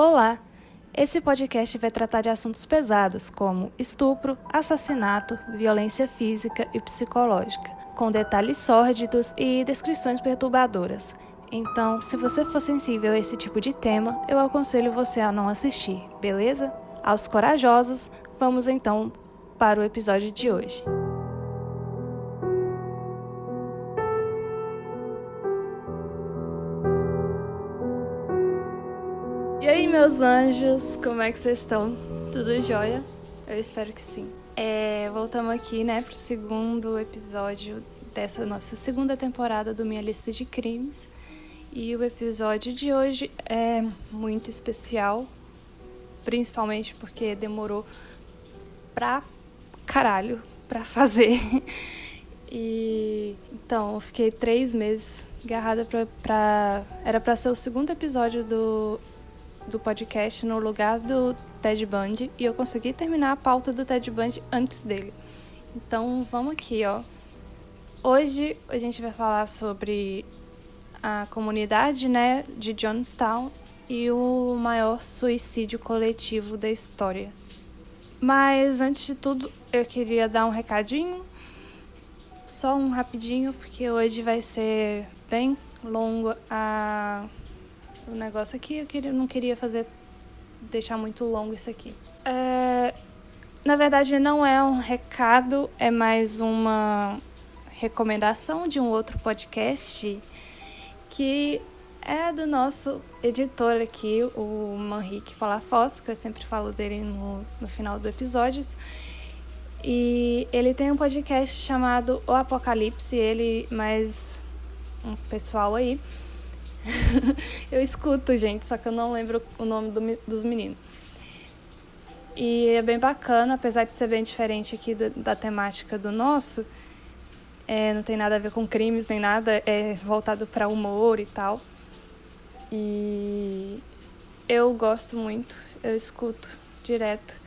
Olá! Esse podcast vai tratar de assuntos pesados como estupro, assassinato, violência física e psicológica, com detalhes sórdidos e descrições perturbadoras. Então, se você for sensível a esse tipo de tema, eu aconselho você a não assistir, beleza? Aos corajosos, vamos então para o episódio de hoje. Meus anjos, como é que vocês estão? Tudo jóia? Eu espero que sim. É, voltamos aqui, né, pro segundo episódio dessa nossa segunda temporada do Minha Lista de Crimes. E o episódio de hoje é muito especial, principalmente porque demorou pra caralho pra fazer. E então, eu fiquei três meses agarrada pra, pra. Era pra ser o segundo episódio do do podcast no lugar do Ted Bundy e eu consegui terminar a pauta do Ted Bundy antes dele. Então vamos aqui, ó. Hoje a gente vai falar sobre a comunidade, né, de Johnstown e o maior suicídio coletivo da história. Mas antes de tudo, eu queria dar um recadinho, só um rapidinho, porque hoje vai ser bem longo a o negócio aqui. Eu queria, não queria fazer deixar muito longo isso aqui. É, na verdade, não é um recado, é mais uma recomendação de um outro podcast que é do nosso editor aqui, o Manrique Palafoss, que eu sempre falo dele no, no final do episódio. E ele tem um podcast chamado O Apocalipse, ele mais um pessoal aí. eu escuto, gente, só que eu não lembro o nome do, dos meninos. E é bem bacana, apesar de ser bem diferente aqui do, da temática do nosso. É, não tem nada a ver com crimes nem nada, é voltado para humor e tal. E eu gosto muito, eu escuto direto,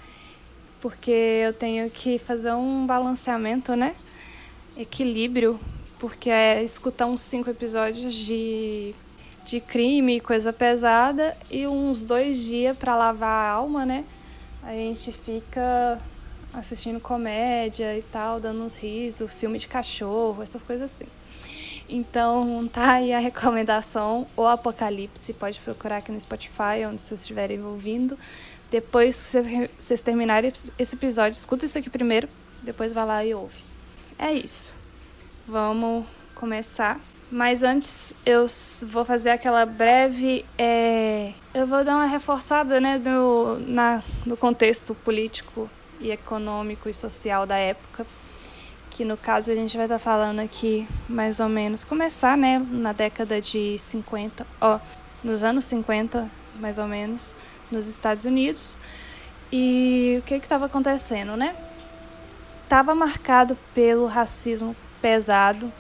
porque eu tenho que fazer um balanceamento, né? Equilíbrio, porque é escutar uns cinco episódios de de crime, coisa pesada, e uns dois dias para lavar a alma, né? A gente fica assistindo comédia e tal, dando uns risos, filme de cachorro, essas coisas assim. Então tá aí a recomendação, O Apocalipse, pode procurar aqui no Spotify, onde vocês estiverem ouvindo. Depois que vocês terminarem esse episódio, escuta isso aqui primeiro, depois vai lá e ouve. É isso. Vamos começar mas antes eu vou fazer aquela breve. É... Eu vou dar uma reforçada né, no, na, no contexto político e econômico e social da época. Que no caso a gente vai estar falando aqui mais ou menos. Começar né, na década de 50, ó, nos anos 50, mais ou menos, nos Estados Unidos. E o que estava acontecendo, né? Estava marcado pelo racismo pesado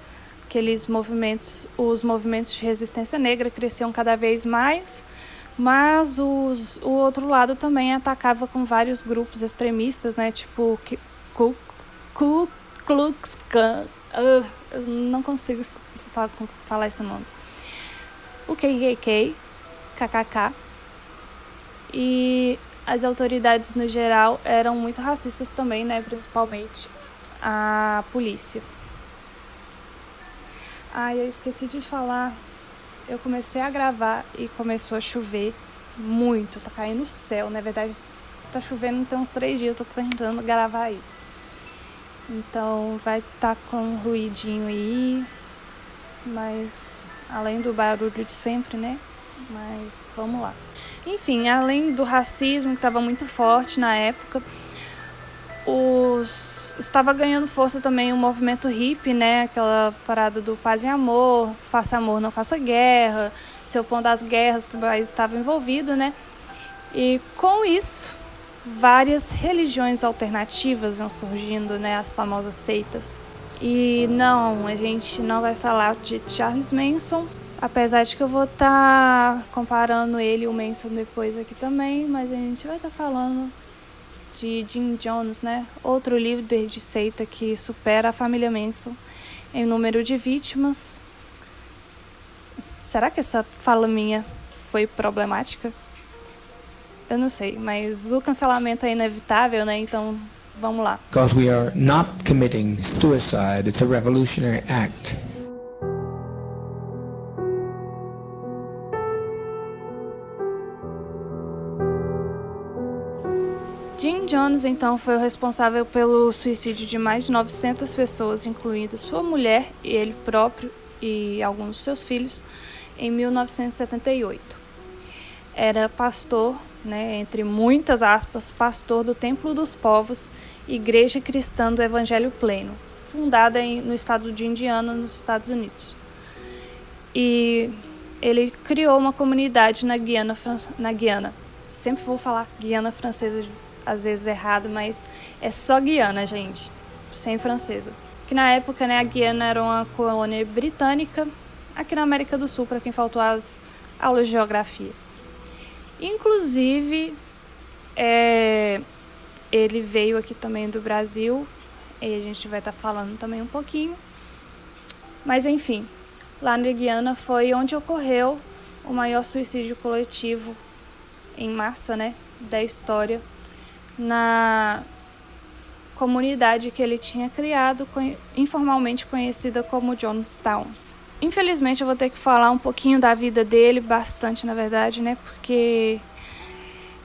aqueles movimentos, os movimentos de resistência negra cresciam cada vez mais, mas os, o outro lado também atacava com vários grupos extremistas, né, tipo Ku, Ku Klux Klan, uh, não consigo falar esse nome, o KKK, KKK, e as autoridades no geral eram muito racistas também, né, principalmente a polícia. Ai, eu esqueci de falar. Eu comecei a gravar e começou a chover muito. Tá caindo o céu. Na verdade, tá chovendo tem uns três dias. Eu tô tentando gravar isso. Então vai estar tá com um ruidinho aí. Mas além do barulho de sempre, né? Mas vamos lá. Enfim, além do racismo que estava muito forte na época, os estava ganhando força também o movimento hippie, né? Aquela parada do paz e amor, faça amor, não faça guerra, se opondo às guerras que o país estava envolvido, né? E com isso, várias religiões alternativas vão surgindo, né? As famosas seitas. E não, a gente não vai falar de Charles Manson, apesar de que eu vou estar tá comparando ele e o Manson depois aqui também, mas a gente vai estar tá falando de Jim Jones, né? Outro líder de seita que supera a família Manson em número de vítimas. Será que essa fala minha foi problemática? eu não sei, mas o cancelamento é inevitável, né? Então, vamos lá. Because we are not committing suicide, it's a revolutionary act. Jones, então, foi o responsável pelo suicídio de mais de 900 pessoas, incluindo sua mulher e ele próprio e alguns seus filhos, em 1978. Era pastor, né, entre muitas aspas, pastor do Templo dos Povos, Igreja Cristã do Evangelho Pleno, fundada em, no estado de Indiana, nos Estados Unidos. E ele criou uma comunidade na Guiana, na Guiana. Sempre vou falar Guiana Francesa às vezes errado, mas é só Guiana, gente, sem francesa. Que na época, né, a Guiana era uma colônia britânica aqui na América do Sul, para quem faltou as aulas de geografia. Inclusive, é, ele veio aqui também do Brasil, e a gente vai estar tá falando também um pouquinho. Mas enfim, lá na Guiana foi onde ocorreu o maior suicídio coletivo em massa, né, da história na comunidade que ele tinha criado, informalmente conhecida como Jonestown. Infelizmente eu vou ter que falar um pouquinho da vida dele, bastante na verdade, né? Porque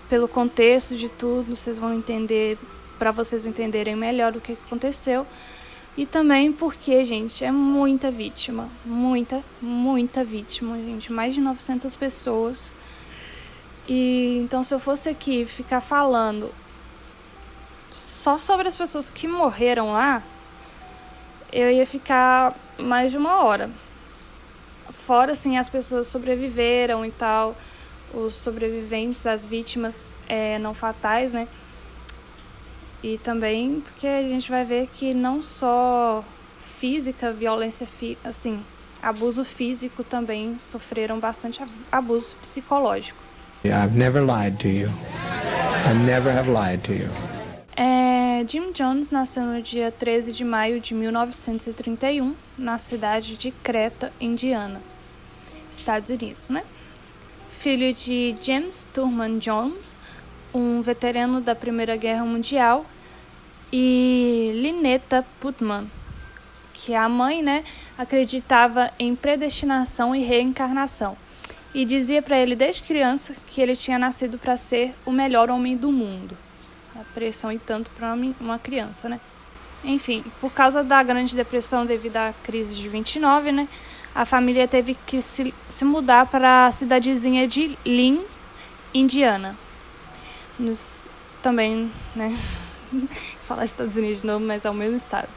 pelo contexto de tudo, vocês vão entender, para vocês entenderem melhor o que aconteceu. E também porque, gente, é muita vítima, muita, muita vítima, gente, mais de 900 pessoas. E então se eu fosse aqui ficar falando só sobre as pessoas que morreram lá, eu ia ficar mais de uma hora. Fora, assim, as pessoas sobreviveram e tal, os sobreviventes, as vítimas é, não fatais, né? E também porque a gente vai ver que não só física, violência, assim, abuso físico também sofreram bastante abuso psicológico. I've never lied to you. I never have lied to you. É, Jim Jones nasceu no dia 13 de maio de 1931 na cidade de Creta, Indiana, Estados Unidos, né? Filho de James Turman Jones, um veterano da Primeira Guerra Mundial, e Lineta Putman, que a mãe, né, acreditava em predestinação e reencarnação e dizia para ele desde criança que ele tinha nascido para ser o melhor homem do mundo pressão e tanto para uma criança, né? Enfim, por causa da Grande Depressão devido à crise de 29, né, a família teve que se, se mudar para a cidadezinha de Lynn, Indiana. Nos, também, né, falar Estados Unidos de novo, mas é o mesmo estado.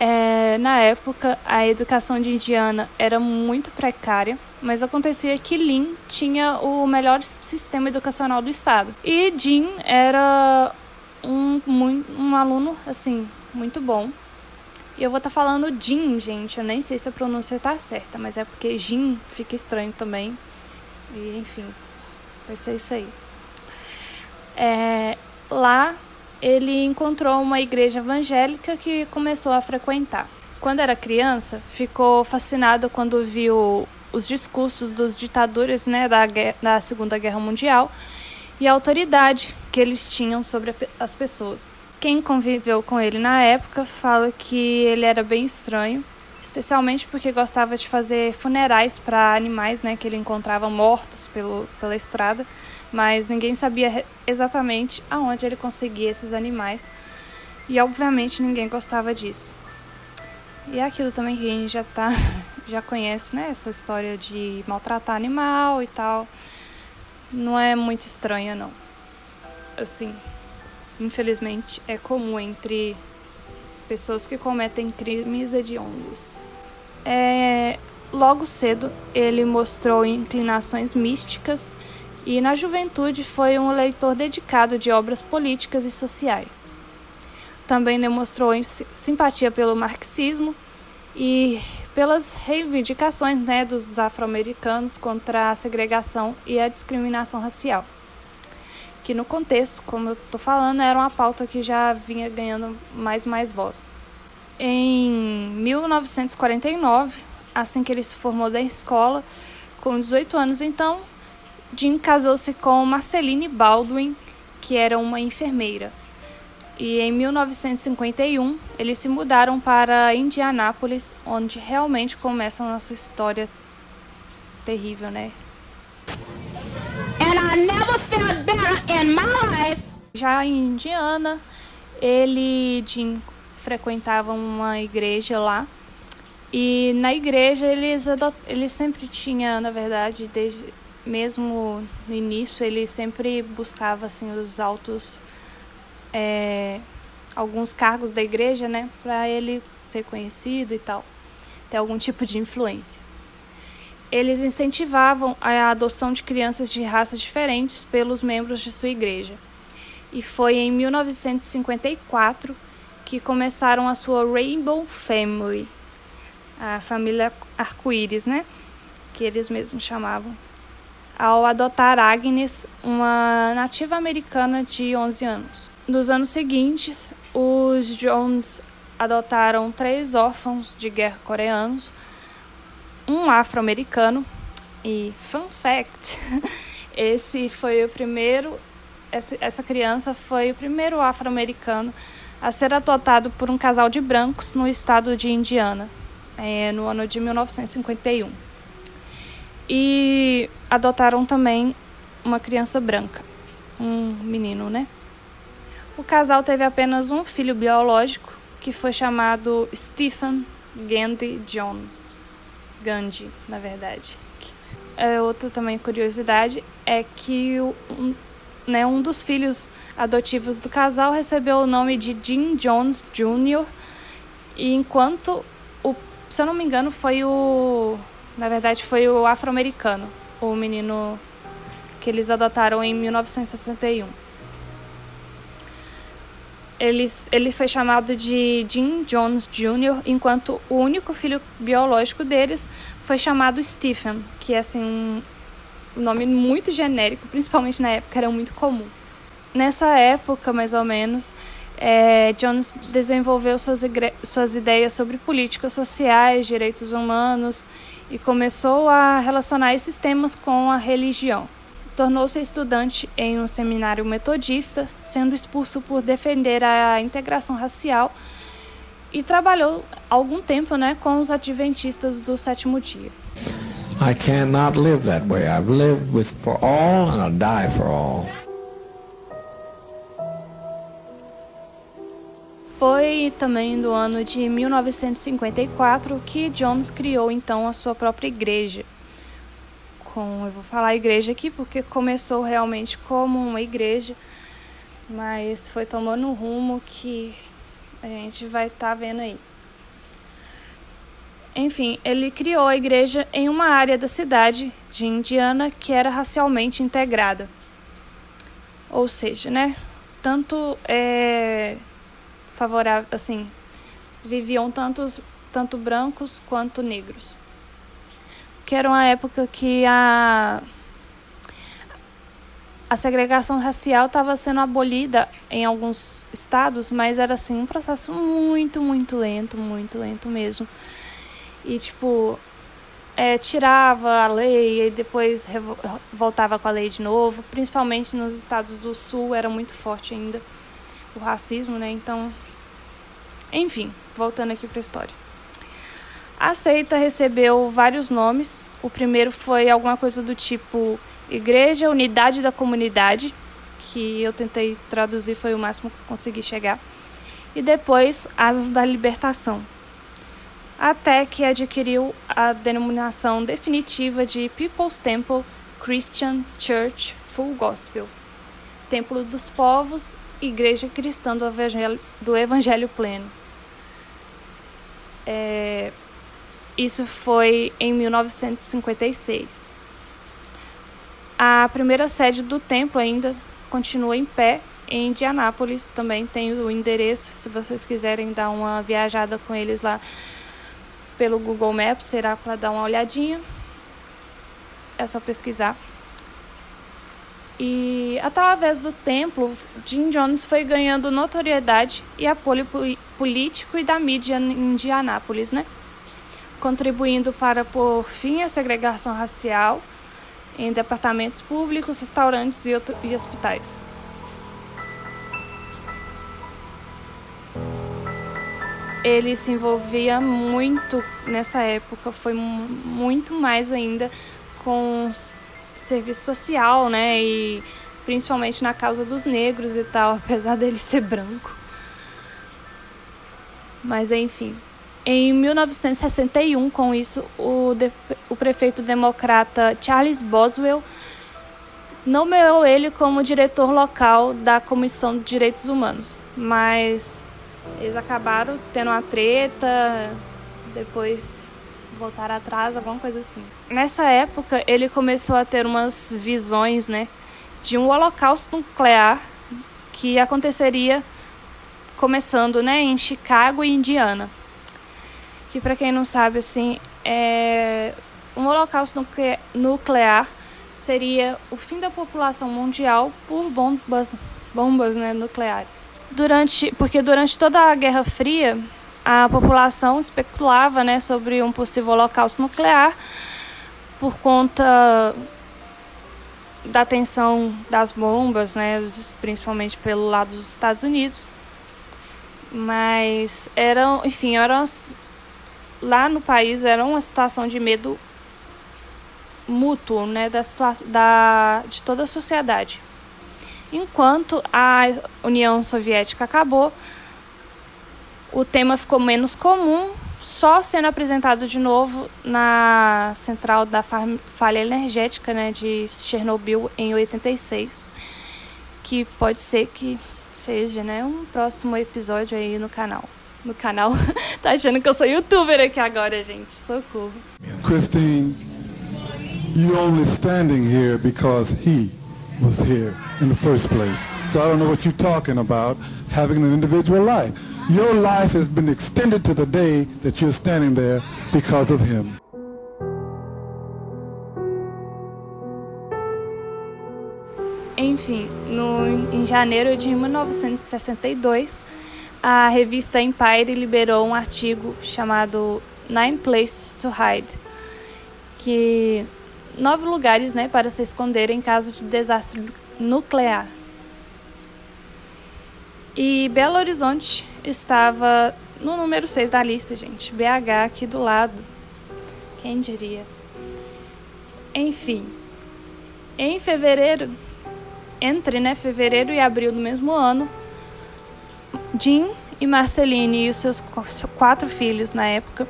É, na época, a educação de Indiana era muito precária, mas acontecia que Lin tinha o melhor sistema educacional do estado. E Jim era um, um, aluno, assim, muito bom. E eu vou estar tá falando Jim, gente. Eu nem sei se a pronúncia está certa, mas é porque Jim fica estranho também. E, enfim, vai ser isso aí. É, lá ele encontrou uma igreja evangélica que começou a frequentar. Quando era criança, ficou fascinado quando viu os discursos dos ditadores né, da, da Segunda Guerra Mundial e a autoridade que eles tinham sobre as pessoas. Quem conviveu com ele na época fala que ele era bem estranho, especialmente porque gostava de fazer funerais para animais né, que ele encontrava mortos pelo, pela estrada mas ninguém sabia exatamente aonde ele conseguia esses animais e obviamente ninguém gostava disso. E é aquilo também que a gente já tá já conhece, né, essa história de maltratar animal e tal. Não é muito estranha não. Assim, infelizmente é comum entre pessoas que cometem crimes hediondos. É, logo cedo ele mostrou inclinações místicas e na juventude foi um leitor dedicado de obras políticas e sociais. Também demonstrou simpatia pelo marxismo e pelas reivindicações né, dos afro-americanos contra a segregação e a discriminação racial, que no contexto, como eu estou falando, era uma pauta que já vinha ganhando mais mais voz. Em 1949, assim que ele se formou da escola, com 18 anos então, Jim casou-se com Marceline Baldwin, que era uma enfermeira. E em 1951, eles se mudaram para Indianápolis, onde realmente começa a nossa história terrível, né? Já em Indiana, ele Jim frequentava uma igreja lá. E na igreja eles, eles sempre tinha, na verdade, desde mesmo no início, ele sempre buscava assim os altos é, alguns cargos da igreja, né, para ele ser conhecido e tal, ter algum tipo de influência. Eles incentivavam a adoção de crianças de raças diferentes pelos membros de sua igreja. E foi em 1954 que começaram a sua Rainbow Family, a família arco-íris, né? Que eles mesmos chamavam. Ao adotar Agnes, uma nativa americana de 11 anos. Nos anos seguintes, os Jones adotaram três órfãos de guerra coreanos, um afro-americano e, fun fact, esse foi o primeiro, essa criança foi o primeiro afro-americano a ser adotado por um casal de brancos no estado de Indiana, é, no ano de 1951. E adotaram também uma criança branca, um menino, né? O casal teve apenas um filho biológico, que foi chamado Stephen Gandhi Jones. Gandhi, na verdade. É, outra também curiosidade é que um, né, um dos filhos adotivos do casal recebeu o nome de Jim Jones Jr. E enquanto o, se eu não me engano, foi o, na verdade, foi o afro-americano, o menino que eles adotaram em 1961 ele, ele foi chamado de Jim Jones Jr., enquanto o único filho biológico deles foi chamado Stephen, que é assim um nome muito genérico, principalmente na época era muito comum. Nessa época, mais ou menos, é, Jones desenvolveu suas, suas ideias sobre políticas sociais, direitos humanos e começou a relacionar esses temas com a religião. Tornou-se estudante em um seminário metodista, sendo expulso por defender a integração racial e trabalhou algum tempo né, com os adventistas do sétimo dia. I cannot live that way. I've lived with for all and I'll die for all. Foi também no ano de 1954 que Jones criou então a sua própria igreja, com, eu vou falar igreja aqui porque começou realmente como uma igreja, mas foi tomando um rumo que a gente vai estar tá vendo aí. Enfim, ele criou a igreja em uma área da cidade de Indiana que era racialmente integrada. Ou seja, né, tanto é, favorável, assim, viviam tantos, tanto brancos quanto negros que era uma época que a, a segregação racial estava sendo abolida em alguns estados, mas era assim um processo muito, muito lento, muito lento mesmo. E tipo, é, tirava a lei e depois voltava com a lei de novo, principalmente nos estados do sul era muito forte ainda o racismo, né? Então, enfim, voltando aqui para a história. A seita recebeu vários nomes. O primeiro foi alguma coisa do tipo Igreja Unidade da Comunidade, que eu tentei traduzir, foi o máximo que consegui chegar. E depois Asas da Libertação. Até que adquiriu a denominação definitiva de People's Temple Christian Church Full Gospel. Templo dos Povos, Igreja Cristã do Evangelho, do Evangelho Pleno. É, isso foi em 1956. A primeira sede do templo ainda continua em pé em Indianápolis. Também tem o endereço, se vocês quiserem dar uma viajada com eles lá pelo Google Maps, será para dar uma olhadinha. É só pesquisar. E através do templo, Jim Jones foi ganhando notoriedade e apoio político e da mídia em Indianápolis, né? contribuindo para por fim a segregação racial em departamentos públicos, restaurantes e, outro, e hospitais. Ele se envolvia muito nessa época, foi muito mais ainda com serviço social, né? E principalmente na causa dos negros e tal, apesar dele ser branco. Mas enfim. Em 1961, com isso, o, de, o prefeito democrata Charles Boswell nomeou ele como diretor local da Comissão de Direitos Humanos. Mas eles acabaram tendo uma treta, depois voltaram atrás, alguma coisa assim. Nessa época, ele começou a ter umas visões, né, de um holocausto nuclear que aconteceria começando, né, em Chicago e Indiana. Que para quem não sabe assim, é um holocausto nuclear seria o fim da população mundial por bombas, bombas né, nucleares. Durante, porque durante toda a Guerra Fria, a população especulava, né, sobre um possível holocausto nuclear por conta da tensão das bombas, né, principalmente pelo lado dos Estados Unidos. Mas eram, enfim, eram lá no país era uma situação de medo mútuo, né, da, da de toda a sociedade. Enquanto a União Soviética acabou, o tema ficou menos comum, só sendo apresentado de novo na central da falha energética né, de Chernobyl em 86, que pode ser que seja, né, um próximo episódio aí no canal. No canal. tá achando que eu sou youtuber aqui agora, gente. Socorro. Christine, you only standing here because he was here in the first place. So I don't know what you're talking about, having an individual life. Your life has been extended to the day that you're standing there because of him. Enfim, no, em janeiro de 1962, a revista Empire liberou um artigo chamado Nine Places to Hide, que nove lugares né, para se esconder em caso de desastre nuclear. E Belo Horizonte estava no número 6 da lista, gente. BH aqui do lado. Quem diria? Enfim, em fevereiro entre né, fevereiro e abril do mesmo ano, Jim e Marceline e os seus quatro filhos na época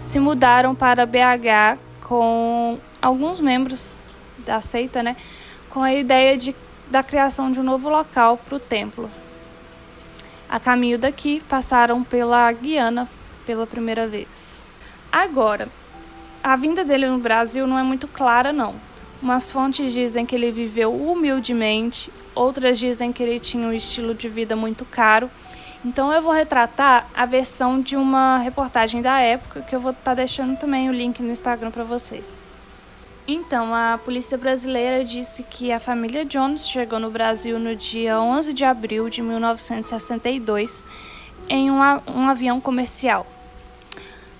se mudaram para BH com alguns membros da seita, né, com a ideia de, da criação de um novo local para o templo. A caminho daqui, passaram pela Guiana pela primeira vez. Agora, a vinda dele no Brasil não é muito clara, não. Umas fontes dizem que ele viveu humildemente, outras dizem que ele tinha um estilo de vida muito caro. Então eu vou retratar a versão de uma reportagem da época, que eu vou estar tá deixando também o link no Instagram para vocês. Então, a polícia brasileira disse que a família Jones chegou no Brasil no dia 11 de abril de 1962 em um, um avião comercial.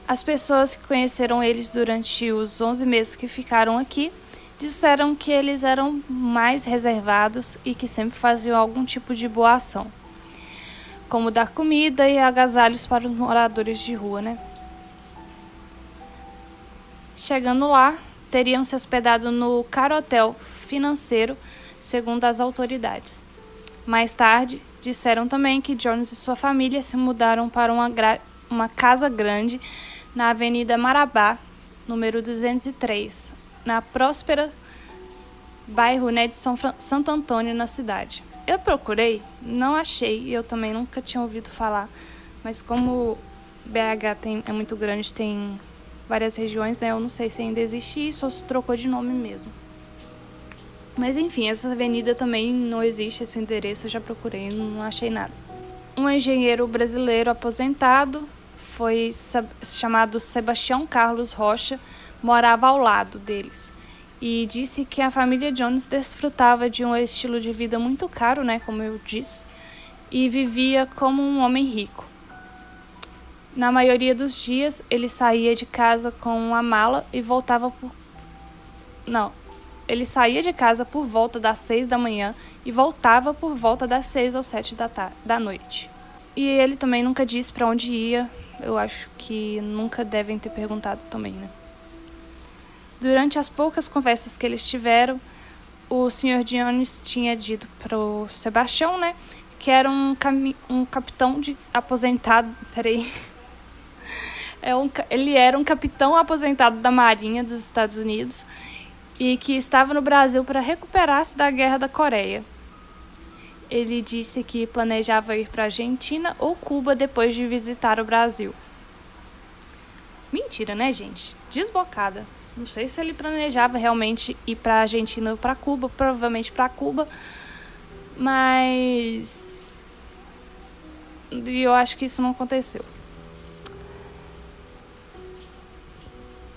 As pessoas que conheceram eles durante os 11 meses que ficaram aqui disseram que eles eram mais reservados e que sempre faziam algum tipo de boa ação, como dar comida e agasalhos para os moradores de rua, né? Chegando lá, teriam se hospedado no carotel financeiro, segundo as autoridades. Mais tarde, disseram também que Jones e sua família se mudaram para uma, uma casa grande na Avenida Marabá, número 203, na próspera bairro né, de São Santo Antônio, na cidade. Eu procurei, não achei, eu também nunca tinha ouvido falar, mas como BH tem, é muito grande, tem várias regiões, né, eu não sei se ainda existe isso ou se trocou de nome mesmo. Mas enfim, essa avenida também não existe, esse endereço eu já procurei, não achei nada. Um engenheiro brasileiro aposentado foi chamado Sebastião Carlos Rocha, morava ao lado deles e disse que a família Jones desfrutava de um estilo de vida muito caro, né, como eu disse, e vivia como um homem rico. Na maioria dos dias, ele saía de casa com uma mala e voltava por Não. ele saía de casa por volta das seis da manhã e voltava por volta das seis ou sete da, da noite. E ele também nunca disse para onde ia. Eu acho que nunca devem ter perguntado também, né? Durante as poucas conversas que eles tiveram, o Sr. Jones tinha dito para o Sebastião, né, que era um, um capitão de aposentado. Peraí. É um, ele era um capitão aposentado da Marinha dos Estados Unidos e que estava no Brasil para recuperar-se da Guerra da Coreia. Ele disse que planejava ir para a Argentina ou Cuba depois de visitar o Brasil. Mentira, né, gente? Desbocada. Não sei se ele planejava realmente ir para a Argentina ou para Cuba, provavelmente para Cuba, mas eu acho que isso não aconteceu.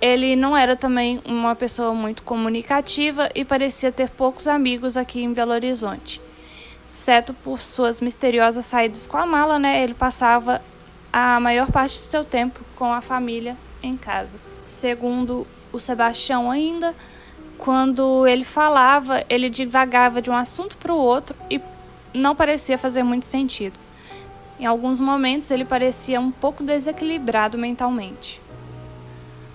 Ele não era também uma pessoa muito comunicativa e parecia ter poucos amigos aqui em Belo Horizonte. Exceto por suas misteriosas saídas com a mala, né? Ele passava a maior parte do seu tempo com a família em casa. Segundo o Sebastião ainda, quando ele falava, ele divagava de um assunto para o outro e não parecia fazer muito sentido. Em alguns momentos ele parecia um pouco desequilibrado mentalmente.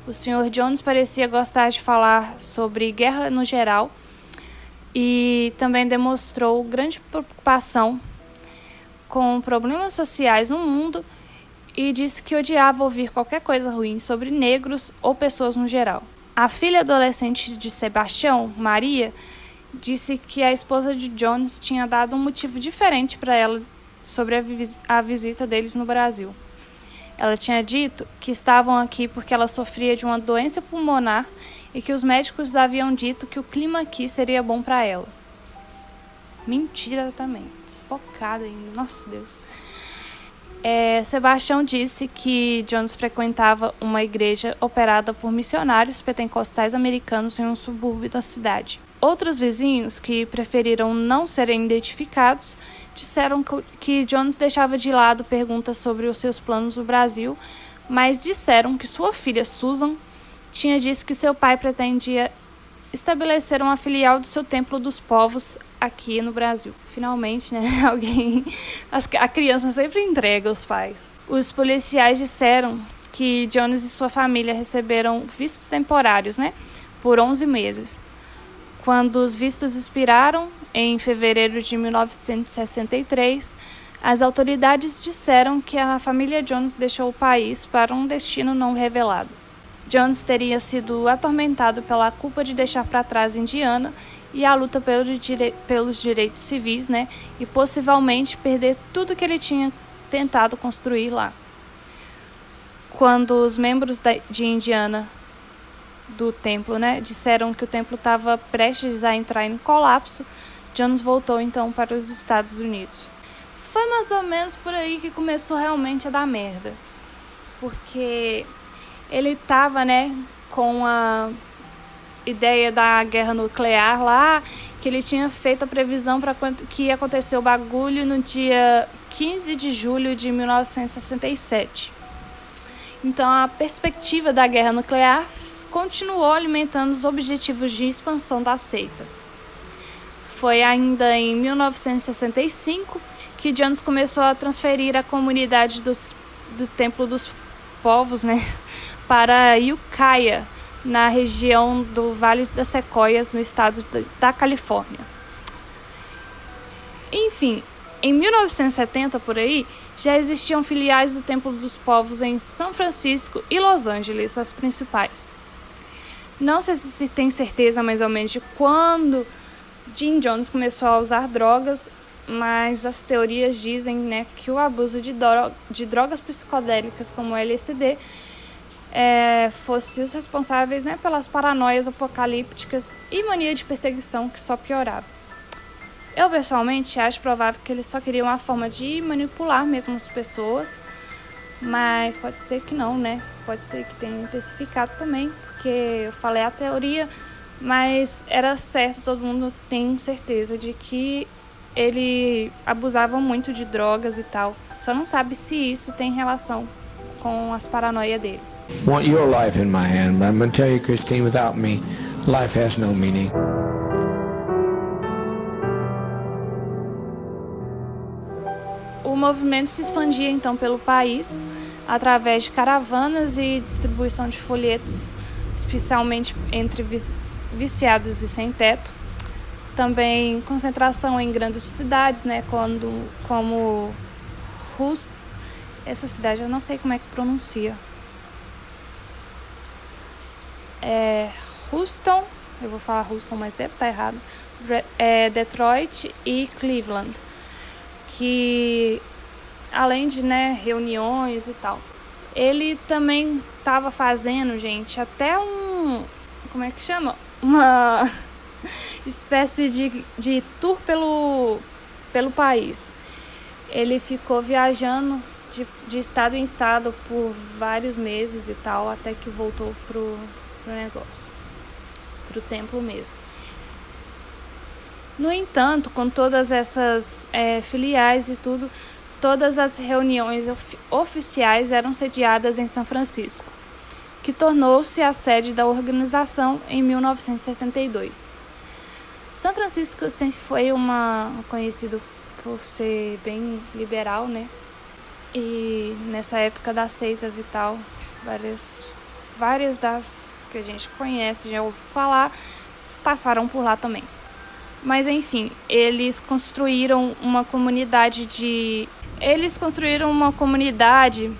O Sr. Jones parecia gostar de falar sobre guerra no geral e também demonstrou grande preocupação com problemas sociais no mundo e disse que odiava ouvir qualquer coisa ruim sobre negros ou pessoas no geral. A filha adolescente de Sebastião, Maria, disse que a esposa de Jones tinha dado um motivo diferente para ela sobre a, vis a visita deles no Brasil. Ela tinha dito que estavam aqui porque ela sofria de uma doença pulmonar e que os médicos haviam dito que o clima aqui seria bom para ela. Mentira também. Focada ainda. Nossa Deus. É, Sebastião disse que Jones frequentava uma igreja operada por missionários pentecostais americanos em um subúrbio da cidade. Outros vizinhos, que preferiram não serem identificados, disseram que Jones deixava de lado perguntas sobre os seus planos no Brasil, mas disseram que sua filha Susan tinha dito que seu pai pretendia estabelecer uma filial do seu Templo dos Povos aqui no Brasil. Finalmente, né, alguém a criança sempre entrega os pais. Os policiais disseram que Jones e sua família receberam vistos temporários, né, por 11 meses. Quando os vistos expiraram em fevereiro de 1963, as autoridades disseram que a família Jones deixou o país para um destino não revelado. Jones teria sido atormentado pela culpa de deixar para trás Indiana e a luta pelo dire... pelos direitos civis, né? E possivelmente perder tudo que ele tinha tentado construir lá. Quando os membros de Indiana do templo, né, disseram que o templo estava prestes a entrar em colapso, Jones voltou então para os Estados Unidos. Foi mais ou menos por aí que começou realmente a dar merda. Porque ele estava, né, com a ideia da guerra nuclear lá, que ele tinha feito a previsão para que ia acontecer o bagulho no dia 15 de julho de 1967. Então a perspectiva da guerra nuclear continuou alimentando os objetivos de expansão da seita. Foi ainda em 1965 que Jones começou a transferir a comunidade dos, do Templo dos Povos né, para Ukiah, na região do Vale das Sequoias, no estado da Califórnia. Enfim, em 1970 por aí, já existiam filiais do Templo dos Povos em São Francisco e Los Angeles, as principais. Não sei se tem certeza mais ou menos de quando Jim Jones começou a usar drogas, mas as teorias dizem né, que o abuso de, de drogas psicodélicas como LSD é, fosse os responsáveis né, pelas paranoias apocalípticas e mania de perseguição que só piorava. Eu pessoalmente acho provável que eles só queriam uma forma de manipular mesmo as pessoas, mas pode ser que não, né? Pode ser que tenha intensificado também, porque eu falei a teoria, mas era certo, todo mundo tem certeza de que ele abusava muito de drogas e tal. Só não sabe se isso tem relação com as paranoias dele. Want your life in my hand, but I'm gonna tell you, Christine, without me, life has no meaning. O movimento se expandia então pelo país através de caravanas e distribuição de folhetos especialmente entre viciados e sem teto. Também concentração em grandes cidades, né, quando, como Rust, essa cidade eu não sei como é que pronuncia. É Houston, eu vou falar Houston, mas deve estar errado. É Detroit e Cleveland, que além de né, reuniões e tal. Ele também estava fazendo, gente, até um. Como é que chama? Uma espécie de, de tour pelo, pelo país. Ele ficou viajando de, de estado em estado por vários meses e tal, até que voltou pro, pro negócio, pro templo mesmo. No entanto, com todas essas é, filiais e tudo, Todas as reuniões of oficiais eram sediadas em São Francisco, que tornou-se a sede da organização em 1972. São Francisco sempre foi uma conhecido por ser bem liberal, né? E nessa época das seitas e tal, várias, várias das que a gente conhece, já ouviu falar, passaram por lá também. Mas enfim, eles construíram uma comunidade de eles construíram uma comunidade,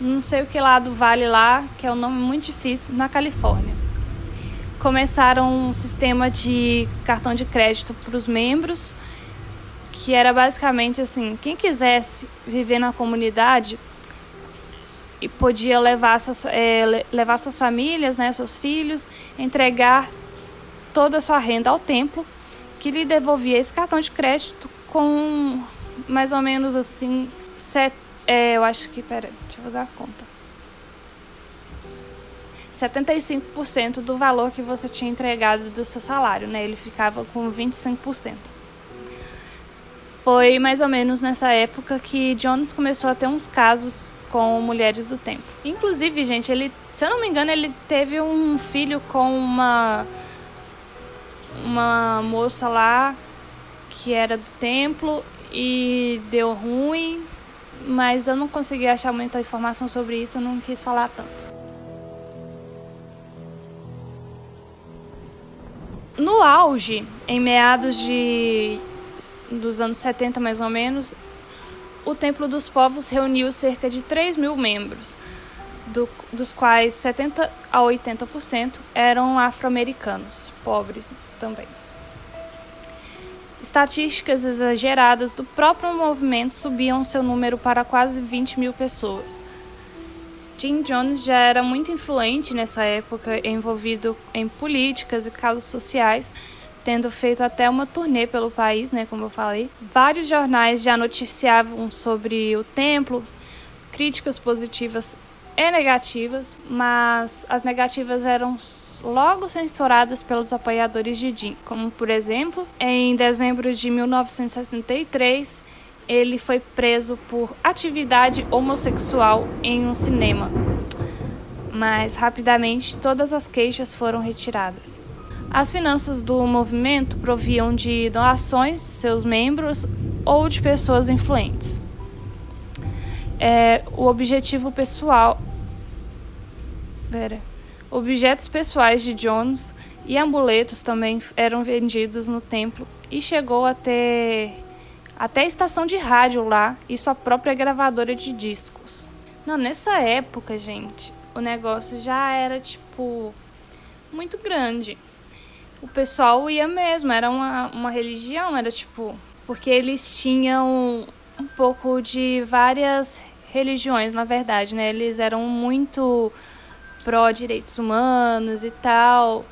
não sei o que lá do vale lá, que é um nome muito difícil, na Califórnia. Começaram um sistema de cartão de crédito para os membros, que era basicamente assim, quem quisesse viver na comunidade e podia levar suas, é, levar suas famílias, né, seus filhos, entregar toda a sua renda ao templo, que lhe devolvia esse cartão de crédito com mais ou menos assim, set, é, eu acho que, pera, deixa eu fazer as contas. 75% do valor que você tinha entregado do seu salário, né? Ele ficava com 25%. Foi mais ou menos nessa época que Jones começou a ter uns casos com mulheres do tempo. Inclusive, gente, ele, se eu não me engano, ele teve um filho com uma uma moça lá que era do templo e deu ruim, mas eu não consegui achar muita informação sobre isso, eu não quis falar tanto. No auge, em meados de dos anos 70 mais ou menos, o Templo dos Povos reuniu cerca de 3 mil membros, do, dos quais 70 a 80% eram afro-americanos, pobres também. Estatísticas exageradas do próprio movimento subiam seu número para quase 20 mil pessoas. Jim Jones já era muito influente nessa época, envolvido em políticas e causas sociais, tendo feito até uma turnê pelo país, né, como eu falei. Vários jornais já noticiavam sobre o templo, críticas positivas e negativas, mas as negativas eram logo censuradas pelos apoiadores de Jim, como por exemplo, em dezembro de 1973, ele foi preso por atividade homossexual em um cinema. Mas rapidamente todas as queixas foram retiradas. As finanças do movimento proviam de doações de seus membros ou de pessoas influentes. É, o objetivo pessoal. Pera. Objetos pessoais de Jones e amuletos também eram vendidos no templo e chegou a ter até estação de rádio lá e sua própria gravadora de discos. Não, nessa época, gente, o negócio já era tipo muito grande. O pessoal ia mesmo, era uma, uma religião, era tipo. Porque eles tinham um pouco de várias religiões, na verdade, né? Eles eram muito pró direitos humanos e tal.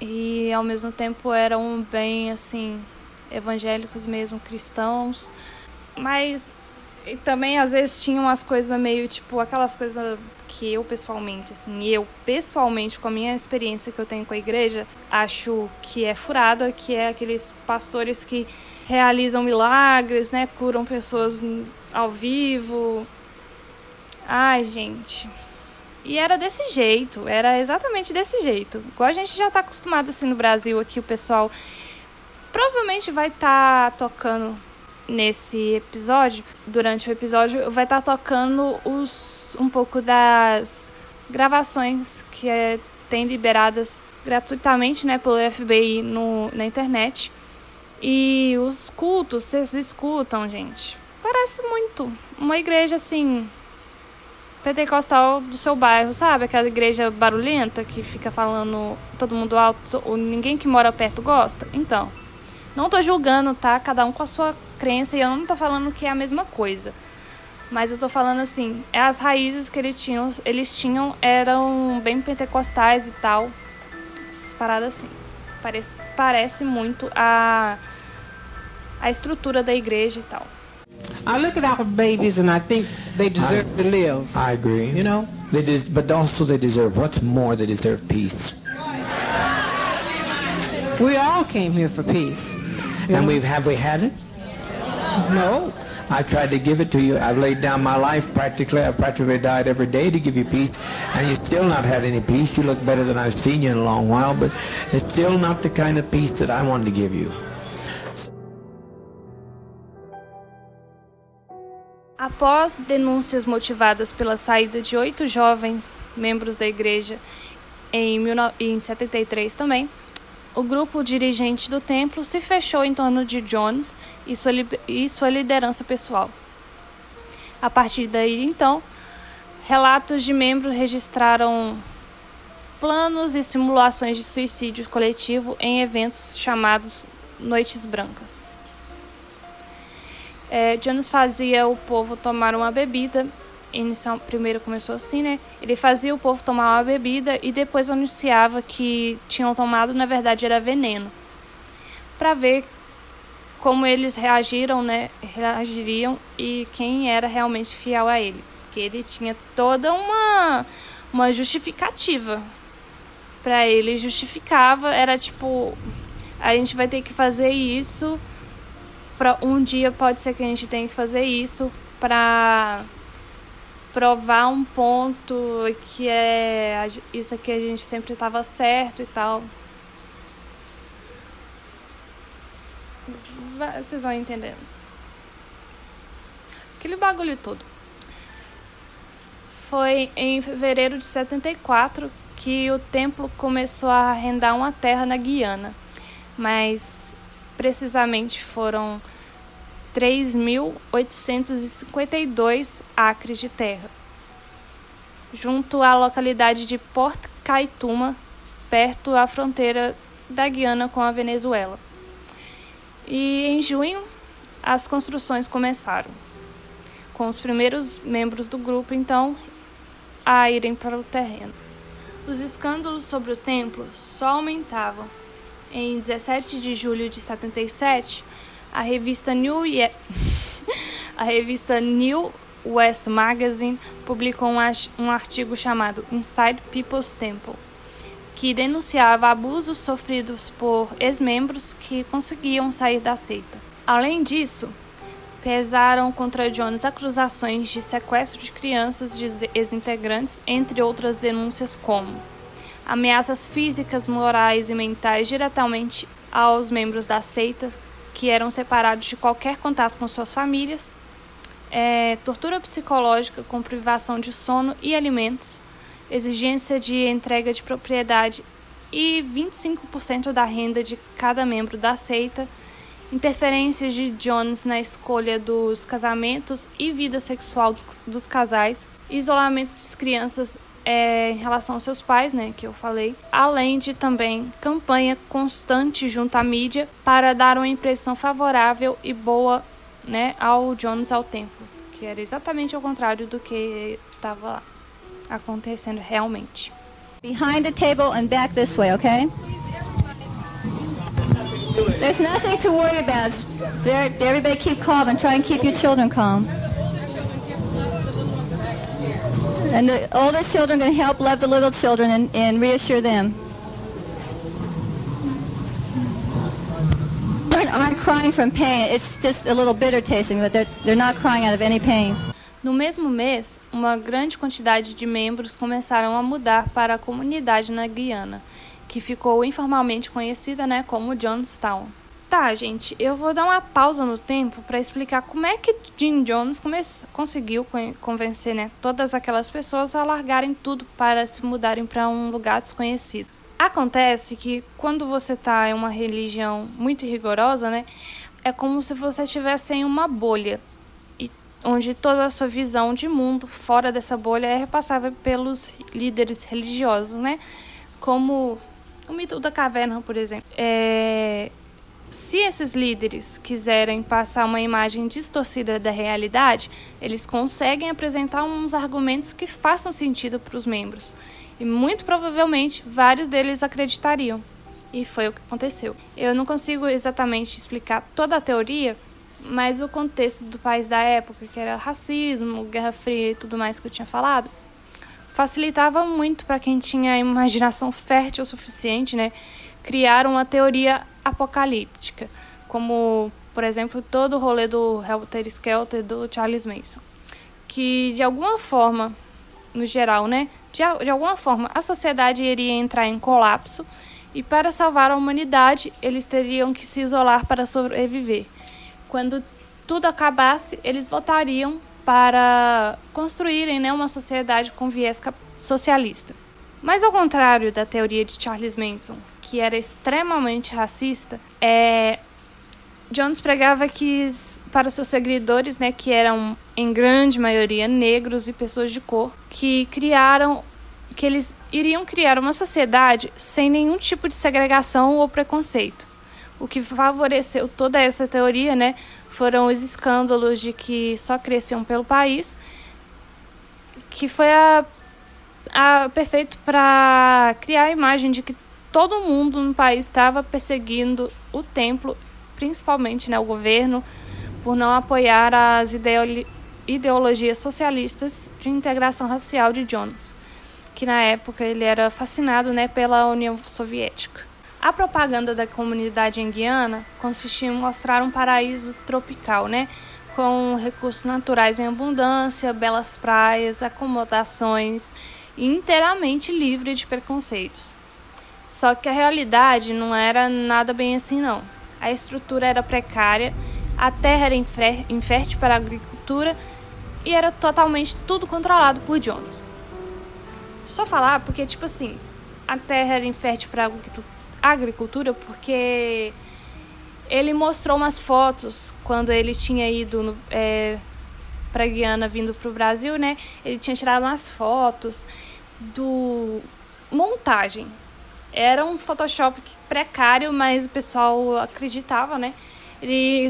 E ao mesmo tempo eram bem assim evangélicos mesmo, cristãos. Mas também às vezes tinham umas coisas meio tipo aquelas coisas que eu pessoalmente, assim, eu pessoalmente com a minha experiência que eu tenho com a igreja, acho que é furada, que é aqueles pastores que realizam milagres, né, curam pessoas ao vivo. Ai, gente, e era desse jeito, era exatamente desse jeito. Igual a gente já está acostumado assim no Brasil aqui, o pessoal provavelmente vai estar tá tocando nesse episódio, durante o episódio, vai estar tá tocando os, um pouco das gravações que é, tem liberadas gratuitamente né, pelo FBI no, na internet. E os cultos, vocês escutam, gente. Parece muito uma igreja assim, pentecostal do seu bairro, sabe? Aquela igreja barulhenta que fica falando todo mundo alto, ou ninguém que mora perto gosta. Então, não tô julgando, tá? Cada um com a sua crença e eu não tô falando que é a mesma coisa. Mas eu tô falando assim, é as raízes que eles tinham, eles tinham eram bem pentecostais e tal. Essas paradas assim. Parece, parece muito a, a estrutura da igreja e tal. I look at our babies and I think they deserve I, to live. I agree. You know? They des- but also they deserve what's more, they deserve peace. We all came here for peace. And we've have we had it? No. I tried to give it to you. I've laid down my life practically. I've practically died every day to give you peace. And you still not had any peace. You look better than I've seen you in a long while, but it's still not the kind of peace that I wanted to give you. Após denúncias motivadas pela saída de oito jovens membros da igreja em 1973 também, o grupo dirigente do templo se fechou em torno de Jones e sua, e sua liderança pessoal. A partir daí, então, relatos de membros registraram planos e simulações de suicídio coletivo em eventos chamados Noites Brancas. É, fazia o povo tomar uma bebida inicial, primeiro começou assim, né? Ele fazia o povo tomar uma bebida e depois anunciava que tinham tomado, na verdade, era veneno. Para ver como eles reagiram, né? Reagiriam e quem era realmente fiel a ele. Porque ele tinha toda uma, uma justificativa. Para ele justificava, era tipo, a gente vai ter que fazer isso para um dia pode ser que a gente tenha que fazer isso para provar um ponto que é isso aqui a gente sempre estava certo e tal. Vocês vão entendendo. Aquele bagulho todo. Foi em fevereiro de 74 que o templo começou a arrendar uma terra na Guiana. Mas precisamente foram 3.852 acres de terra, junto à localidade de Port Caituma, perto da fronteira da Guiana com a Venezuela. E em junho, as construções começaram, com os primeiros membros do grupo, então, a irem para o terreno. Os escândalos sobre o templo só aumentavam. Em 17 de julho de 77, a revista New, Ye a revista New West Magazine publicou um, artigo chamado Inside People's Temple, que denunciava abusos sofridos por ex-membros que conseguiam sair da seita. Além disso, pesaram contra Jones acusações de sequestro de crianças de ex-integrantes, entre outras denúncias como ameaças físicas, morais e mentais diretamente aos membros da seita, que eram separados de qualquer contato com suas famílias, é, tortura psicológica com privação de sono e alimentos, exigência de entrega de propriedade e 25% da renda de cada membro da seita, interferências de Jones na escolha dos casamentos e vida sexual dos, casais, isolamento das crianças é, em relação aos seus pais, né, que eu falei, além de também campanha constante junto à mídia para dar uma impressão favorável e boa, né, ao Jones ao templo, que era exatamente o contrário do que estava acontecendo realmente. Behind the table and back this way, okay? There's nothing to worry about. Everybody keep calm and try and keep your children calm. And the older children can help love the little children and, and reassure them. aren't crying from pain. It's just a little bitter tasting, but they're, they're not crying out of any pain. No mesmo mês, uma grande quantidade de membros começaram a mudar para a comunidade na Guiana, que ficou informalmente conhecida né, como Johnstown. Tá, gente, eu vou dar uma pausa no tempo para explicar como é que Jim Jones conseguiu con- convencer né, todas aquelas pessoas a largarem tudo para se mudarem para um lugar desconhecido. Acontece que quando você está em uma religião muito rigorosa, né, é como se você estivesse em uma bolha, onde toda a sua visão de mundo fora dessa bolha é repassada pelos líderes religiosos, né, como o mito da caverna, por exemplo. É, se esses líderes quiserem passar uma imagem distorcida da realidade, eles conseguem apresentar uns argumentos que façam sentido para os membros. E muito provavelmente vários deles acreditariam. E foi o que aconteceu. Eu não consigo exatamente explicar toda a teoria, mas o contexto do país da época, que era racismo, Guerra Fria e tudo mais que eu tinha falado, facilitava muito para quem tinha imaginação fértil o suficiente, né, criar uma teoria apocalíptica, como, por exemplo, todo o rolê do Helter Skelter do Charles Manson, que de alguma forma, no geral, né, de, de alguma forma a sociedade iria entrar em colapso e para salvar a humanidade eles teriam que se isolar para sobreviver. Quando tudo acabasse, eles voltariam para construírem né, uma sociedade com viés socialista. Mas ao contrário da teoria de Charles Manson, que era extremamente racista, é... Jones pregava que para seus seguidores, né, que eram em grande maioria negros e pessoas de cor, que criaram que eles iriam criar uma sociedade sem nenhum tipo de segregação ou preconceito. O que favoreceu toda essa teoria, né, foram os escândalos de que só cresciam pelo país, que foi a, a perfeito para criar a imagem de que todo mundo no país estava perseguindo o templo, principalmente né, o governo, por não apoiar as ideolo ideologias socialistas de integração racial de Jones, que na época ele era fascinado né, pela União Soviética. A propaganda da comunidade em Guiana consistia em mostrar um paraíso tropical, né? Com recursos naturais em abundância, belas praias, acomodações e inteiramente livre de preconceitos. Só que a realidade não era nada bem assim, não. A estrutura era precária, a terra era infértil para a agricultura e era totalmente tudo controlado por Jonas. Só falar porque, tipo assim, a terra era infértil para a agricultura porque ele mostrou umas fotos quando ele tinha ido é, para Guiana vindo para o Brasil, né? Ele tinha tirado umas fotos do montagem. Era um Photoshop precário, mas o pessoal acreditava, né? Ele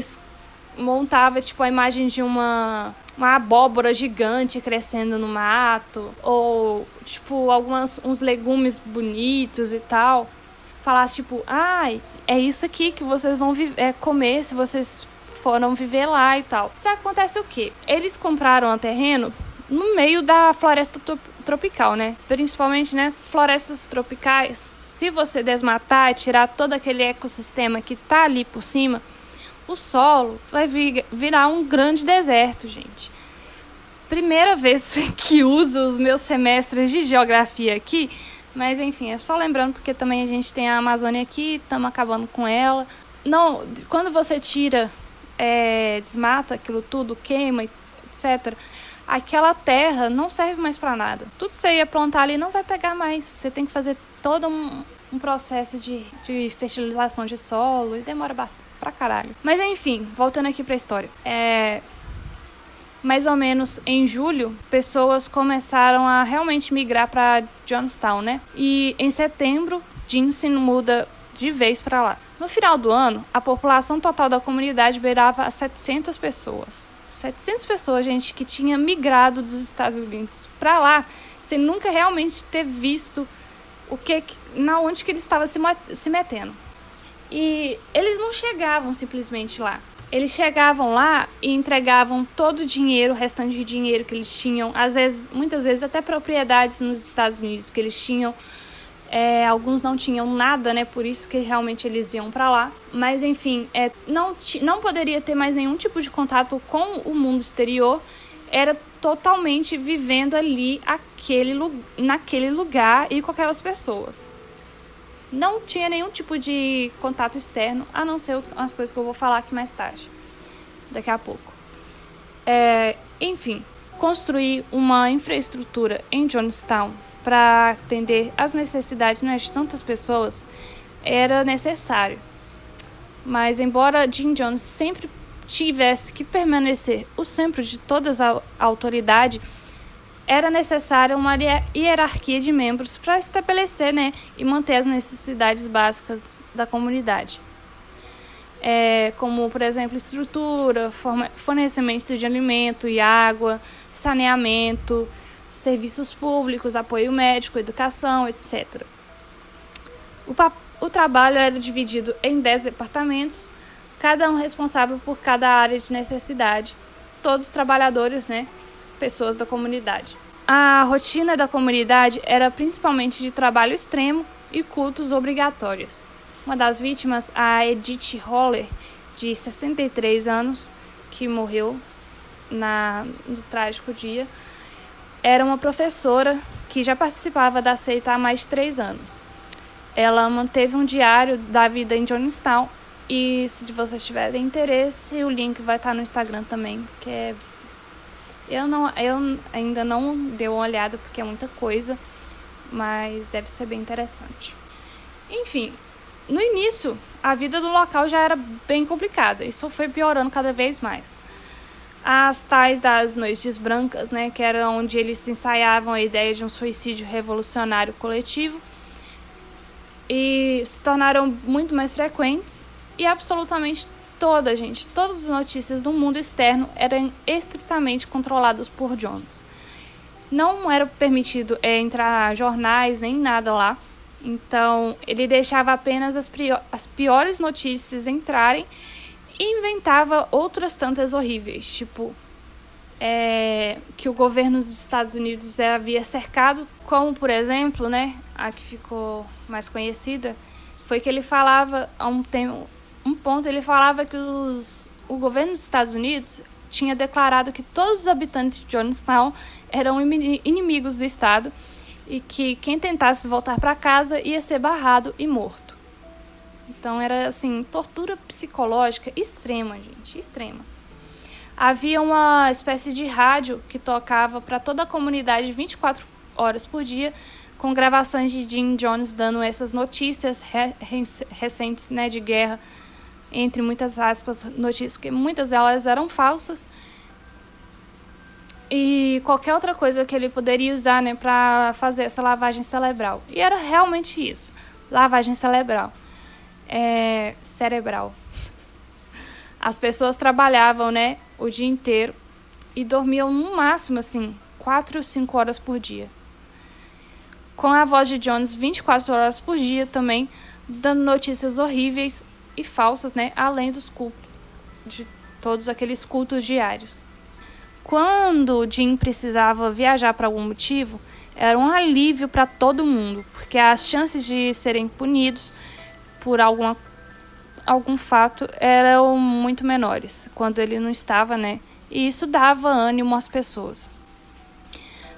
montava tipo a imagem de uma uma abóbora gigante crescendo no mato ou tipo algumas uns legumes bonitos e tal falasse tipo, ai, ah, é isso aqui que vocês vão é, comer se vocês foram viver lá e tal. Só acontece o quê? Eles compraram um terreno no meio da floresta tropical, né? Principalmente, né, florestas tropicais. Se você desmatar e tirar todo aquele ecossistema que tá ali por cima, o solo vai vir, virar um grande deserto, gente. Primeira vez que uso os meus semestres de geografia aqui, mas enfim, é só lembrando porque também a gente tem a Amazônia aqui, estamos acabando com ela. Não, quando você tira, é, desmata aquilo tudo, queima, etc. Aquela terra não serve mais para nada. Tudo que você ia plantar ali não vai pegar mais. Você tem que fazer todo um, um processo de, de fertilização de solo e demora pra caralho. Mas enfim, voltando aqui pra história. É, mais ou menos em julho, pessoas começaram a realmente migrar para Johnstown, né? E em setembro, Jim se muda de vez para lá. No final do ano, a população total da comunidade beirava a 700 pessoas. 700 pessoas, gente, que tinha migrado dos Estados Unidos para lá, sem nunca realmente ter visto o que, na onde que eles estavam se, se metendo. E eles não chegavam simplesmente lá. Eles chegavam lá e entregavam todo o dinheiro, o restante de dinheiro que eles tinham, às vezes, muitas vezes até propriedades nos Estados Unidos que eles tinham. É, alguns não tinham nada, né? Por isso que realmente eles iam para lá. Mas enfim, é, não, não poderia ter mais nenhum tipo de contato com o mundo exterior. Era totalmente vivendo ali aquele, naquele lugar e com aquelas pessoas. Não tinha nenhum tipo de contato externo, a não ser as coisas que eu vou falar aqui mais tarde, daqui a pouco. É, enfim, construir uma infraestrutura em Johnstown para atender às necessidades né, de tantas pessoas era necessário. Mas, embora Jim Jones sempre tivesse que permanecer o centro de toda a autoridade, era necessária uma hierarquia de membros para estabelecer né, e manter as necessidades básicas da comunidade. É, como, por exemplo, estrutura, fornecimento de alimento e água, saneamento, serviços públicos, apoio médico, educação, etc. O, o trabalho era dividido em 10 departamentos, cada um responsável por cada área de necessidade, todos trabalhadores, né, pessoas da comunidade. A rotina da comunidade era principalmente de trabalho extremo e cultos obrigatórios. Uma das vítimas, a Edith Holler, de 63 anos, que morreu na, no trágico dia, era uma professora que já participava da seita há mais de três anos. Ela manteve um diário da vida em Johnstown e se vocês tiverem interesse, o link vai estar no Instagram também, que é eu não eu ainda não dei uma olhada porque é muita coisa, mas deve ser bem interessante. Enfim, no início, a vida do local já era bem complicada, isso foi piorando cada vez mais as tais das noites brancas, né, que era onde eles ensaiavam a ideia de um suicídio revolucionário coletivo, e se tornaram muito mais frequentes e absolutamente toda gente, todas as notícias do mundo externo eram estritamente controladas por Jones. Não era permitido é, entrar jornais nem nada lá, então ele deixava apenas as, as piores notícias entrarem e inventava outras tantas horríveis, tipo é, que o governo dos Estados Unidos havia cercado, como por exemplo, né, a que ficou mais conhecida, foi que ele falava a um tempo, um ponto ele falava que os, o governo dos Estados Unidos tinha declarado que todos os habitantes de Johnstown eram inimigos do Estado e que quem tentasse voltar para casa ia ser barrado e morto. Então era assim, tortura psicológica extrema, gente, extrema. Havia uma espécie de rádio que tocava para toda a comunidade 24 horas por dia, com gravações de Jim Jones dando essas notícias re recentes né, de guerra, entre muitas aspas, notícias que muitas delas eram falsas. E qualquer outra coisa que ele poderia usar né, para fazer essa lavagem cerebral. E era realmente isso lavagem cerebral é, cerebral. As pessoas trabalhavam, né, o dia inteiro e dormiam no máximo, assim, 4 ou 5 horas por dia. Com a voz de Jones 24 horas por dia também, dando notícias horríveis e falsas, né, além dos cultos, de todos aqueles cultos diários. Quando Jim precisava viajar por algum motivo, era um alívio para todo mundo, porque as chances de serem punidos por alguma, algum fato eram muito menores quando ele não estava, né? E isso dava ânimo às pessoas.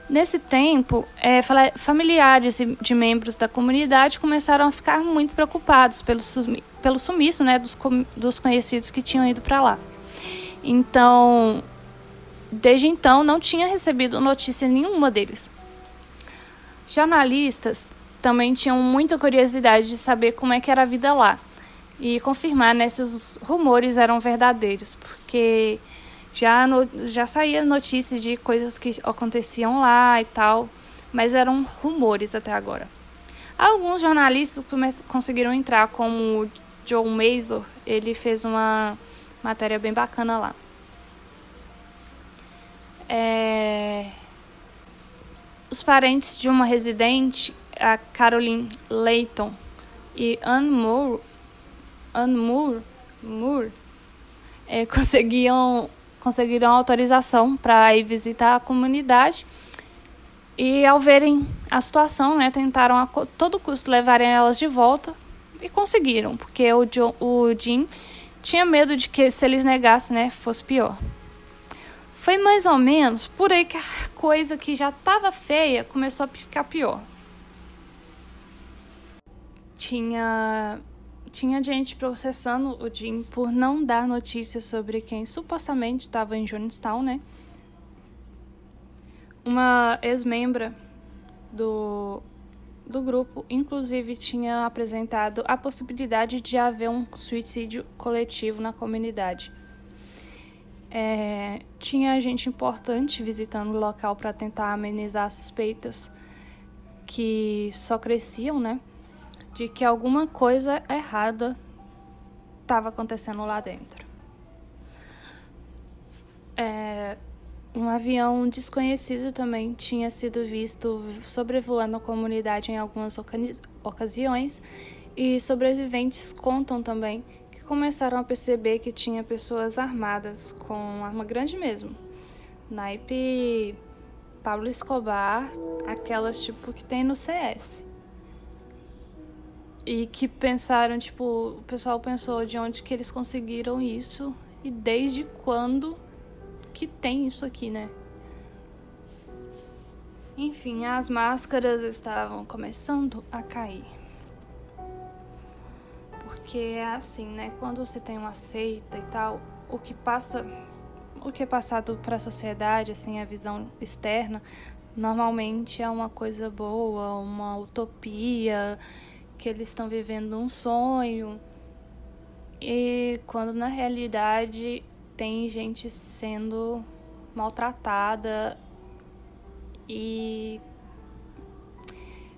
Nesse tempo, é, familiares de membros da comunidade começaram a ficar muito preocupados pelo, pelo sumiço né, dos, dos conhecidos que tinham ido para lá. Então, desde então, não tinha recebido notícia nenhuma deles. Jornalistas também tinham muita curiosidade de saber como é que era a vida lá e confirmar né, se os rumores eram verdadeiros, porque já, no, já saía notícias de coisas que aconteciam lá e tal, mas eram rumores até agora. Alguns jornalistas conseguiram entrar, como o Joe Mazur, ele fez uma matéria bem bacana lá. É... Os parentes de uma residente a Caroline Layton e Anne Moore, Anne Moore, Moore é, conseguiam, conseguiram autorização para ir visitar a comunidade e ao verem a situação, né, tentaram a todo custo levarem elas de volta e conseguiram, porque o, John, o Jim tinha medo de que se eles negassem, né, fosse pior. Foi mais ou menos por aí que a coisa que já estava feia começou a ficar pior. tinha tinha gente processando o Jim por não dar notícias sobre quem supostamente estava em Jonestown, né? Uma ex-membra do, do grupo, inclusive, tinha apresentado a possibilidade de haver um suicídio coletivo na comunidade. É, tinha gente importante visitando o local para tentar amenizar suspeitas que só cresciam, né? De que alguma coisa errada estava acontecendo lá dentro. É, um avião desconhecido também tinha sido visto sobrevoando a comunidade em algumas ocasiões, e sobreviventes contam também que começaram a perceber que tinha pessoas armadas, com arma grande mesmo. Naipe Pablo Escobar, aquelas tipo que tem no CS. E que pensaram, tipo, o pessoal pensou de onde que eles conseguiram isso e desde quando que tem isso aqui, né? Enfim, as máscaras estavam começando a cair. Porque é assim, né? Quando você tem uma seita e tal, o que passa o que é passado para a sociedade, assim, a visão externa, normalmente é uma coisa boa, uma utopia, que eles estão vivendo um sonho. E quando na realidade tem gente sendo maltratada e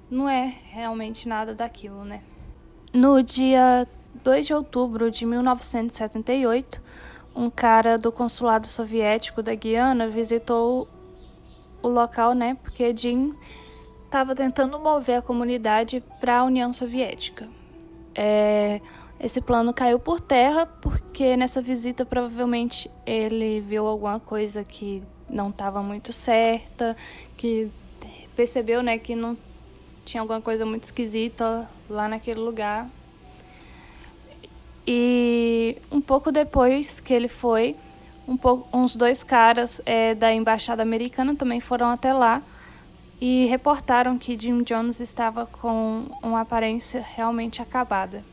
não é realmente nada daquilo, né? No dia 2 de outubro de 1978, um cara do consulado soviético da Guiana visitou o local, né? Porque Jim estava tentando mover a comunidade para a União Soviética. É, esse plano caiu por terra porque nessa visita provavelmente ele viu alguma coisa que não estava muito certa, que percebeu, né, que não tinha alguma coisa muito esquisita lá naquele lugar e um pouco depois que ele foi, um pouco, uns dois caras é, da embaixada americana também foram até lá e reportaram que Jim Jones estava com uma aparência realmente acabada.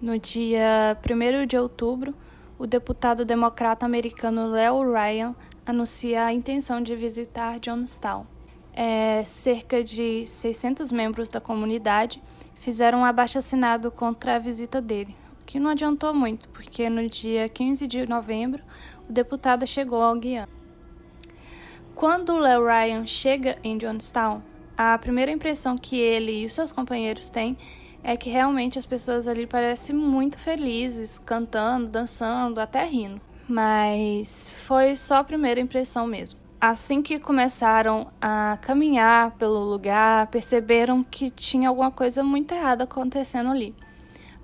No dia 1 de outubro, o deputado democrata americano Leo Ryan anuncia a intenção de visitar Jonestown. É, cerca de 600 membros da comunidade fizeram um abaixo-assinado contra a visita dele que não adiantou muito, porque no dia 15 de novembro o deputado chegou ao Guiana. Quando Leo Ryan chega em Johnstown, a primeira impressão que ele e os seus companheiros têm é que realmente as pessoas ali parecem muito felizes, cantando, dançando, até rindo. Mas foi só a primeira impressão mesmo. Assim que começaram a caminhar pelo lugar, perceberam que tinha alguma coisa muito errada acontecendo ali.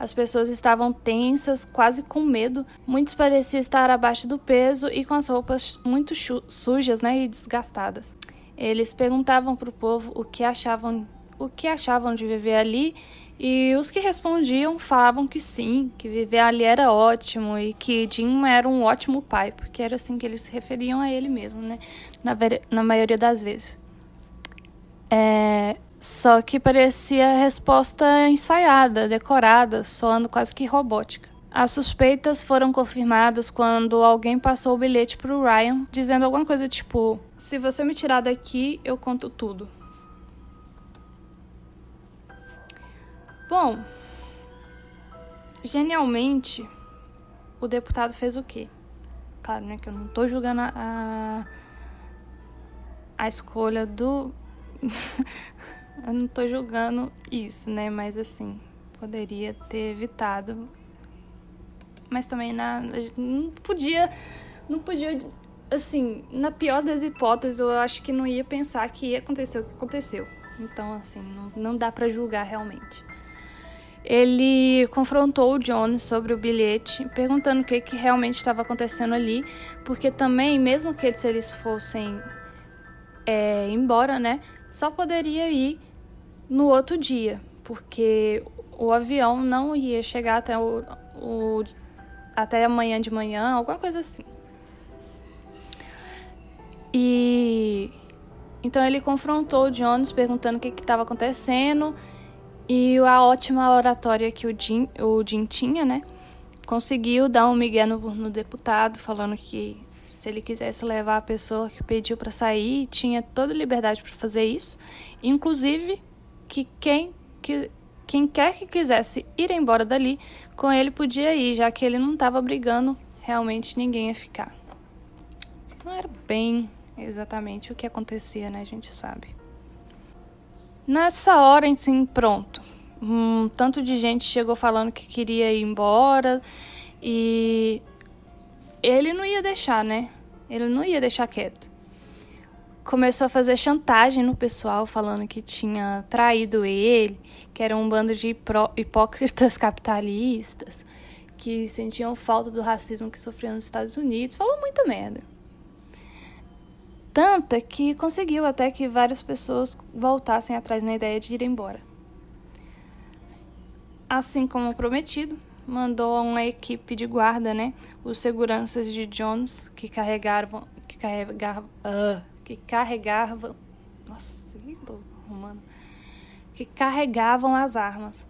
As pessoas estavam tensas, quase com medo. Muitos pareciam estar abaixo do peso e com as roupas muito sujas né, e desgastadas. Eles perguntavam para o povo o que achavam o que achavam de viver ali e os que respondiam falavam que sim, que viver ali era ótimo e que Jim era um ótimo pai, porque era assim que eles se referiam a ele mesmo, né? Na, na maioria das vezes. É, só que parecia resposta ensaiada, decorada, soando quase que robótica. As suspeitas foram confirmadas quando alguém passou o bilhete para o Ryan, dizendo alguma coisa tipo: Se você me tirar daqui, eu conto tudo. Bom, genialmente, o deputado fez o quê? Claro, né, que eu não estou julgando a, a escolha do Eu não tô julgando isso, né? Mas assim, poderia ter evitado. Mas também na, não podia. Não podia. Assim, na pior das hipóteses, eu acho que não ia pensar que ia acontecer o que aconteceu. Então, assim, não, não dá para julgar realmente. Ele confrontou o John sobre o bilhete, perguntando o que, que realmente estava acontecendo ali, porque também, mesmo que eles, eles fossem é, embora, né, só poderia ir no outro dia, porque o avião não ia chegar até o, o até amanhã de manhã, alguma coisa assim. E então ele confrontou o Jones perguntando o que estava acontecendo E a ótima oratória que o Jim, o Jim tinha, né? Conseguiu dar um migué no, no deputado, falando que se ele quisesse levar a pessoa que pediu para sair, tinha toda liberdade para fazer isso. Inclusive, que quem, que quem quer que quisesse ir embora dali, com ele podia ir, já que ele não estava brigando realmente ninguém a ficar. Não era bem exatamente o que acontecia, né? A gente sabe. Nessa hora, assim, pronto. Um tanto de gente chegou falando que queria ir embora e ele não ia deixar, né? Ele não ia deixar quieto. Começou a fazer chantagem no pessoal, falando que tinha traído ele, que era um bando de hipócritas capitalistas, que sentiam falta do racismo que sofriam nos Estados Unidos. Falou muita merda. Tanta que conseguiu até que várias pessoas voltassem atrás na ideia de ir embora. Assim como prometido, mandou uma equipe de guarda, né? Os seguranças de Jones que carregavam, que carregavam, uh, que carregavam, nossa, lindo, romano, que carregavam as armas.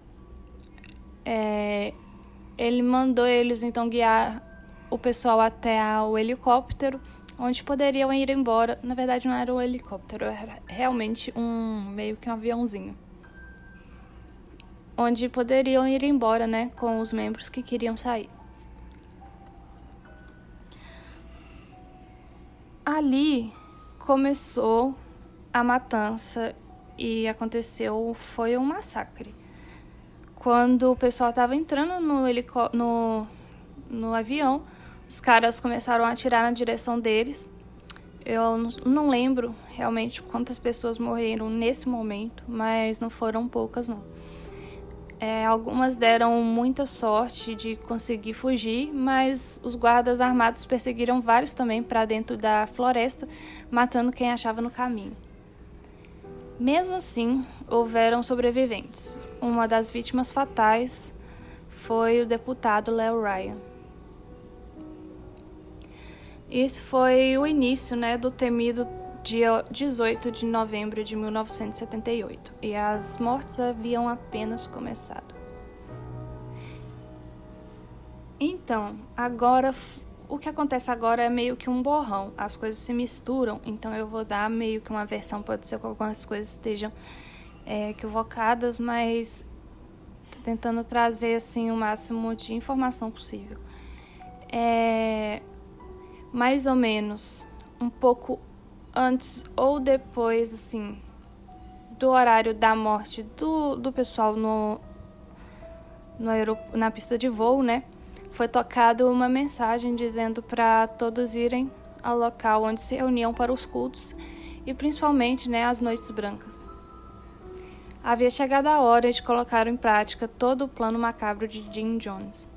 É, ele mandou eles então guiar o pessoal até o helicóptero, onde poderiam ir embora. Na verdade, não era um helicóptero, era realmente um meio que um aviãozinho onde poderiam ir embora, né, com os membros que queriam sair. Ali começou a matança e aconteceu foi um massacre. Quando o pessoal estava entrando no, no, no avião, os caras começaram a atirar na direção deles. Eu não lembro realmente quantas pessoas morreram nesse momento, mas não foram poucas não. É, algumas deram muita sorte de conseguir fugir, mas os guardas armados perseguiram vários também para dentro da floresta, matando quem achava no caminho. Mesmo assim, houveram sobreviventes. Uma das vítimas fatais foi o deputado Leo Ryan. Isso foi o início né, do temido dia 18 de novembro de 1978, e as mortes haviam apenas começado. Então, agora o que acontece agora é meio que um borrão. As coisas se misturam, então eu vou dar meio que uma versão, pode ser que algumas coisas estejam é, equivocadas, mas tô tentando trazer assim o máximo de informação possível. É, mais ou menos um pouco antes ou depois, assim, do horário da morte do, do pessoal no, no na pista de voo, né? Foi tocada uma mensagem dizendo para todos irem ao local onde se reuniam para os cultos e principalmente, né, as noites brancas. Havia chegado a hora de colocar em prática todo o plano macabro de Jim Jones.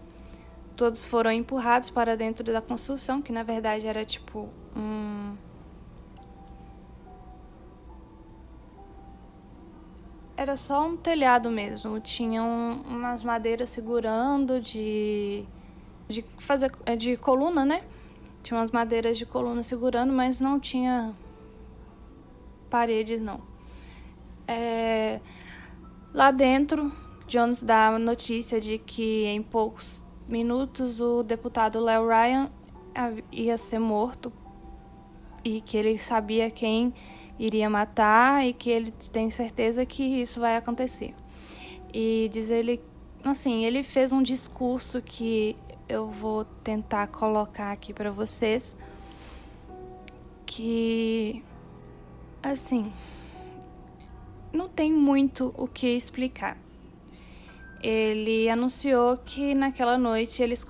Todos foram empurrados para dentro da construção, que na verdade era tipo um era só um telhado mesmo. Tinha um, umas madeiras segurando de, de fazer é, de coluna, né? Tinha umas madeiras de coluna segurando, mas não tinha paredes, não. É, lá dentro, Jones dá notícia de que em poucos minutos o deputado Leo Ryan ia ser morto e que ele sabia quem iria matar e que ele tem certeza que isso vai acontecer. E diz ele, assim, ele fez um discurso que eu vou tentar colocar aqui para vocês, que assim, não tem muito o que explicar. Ele anunciou que naquela noite eles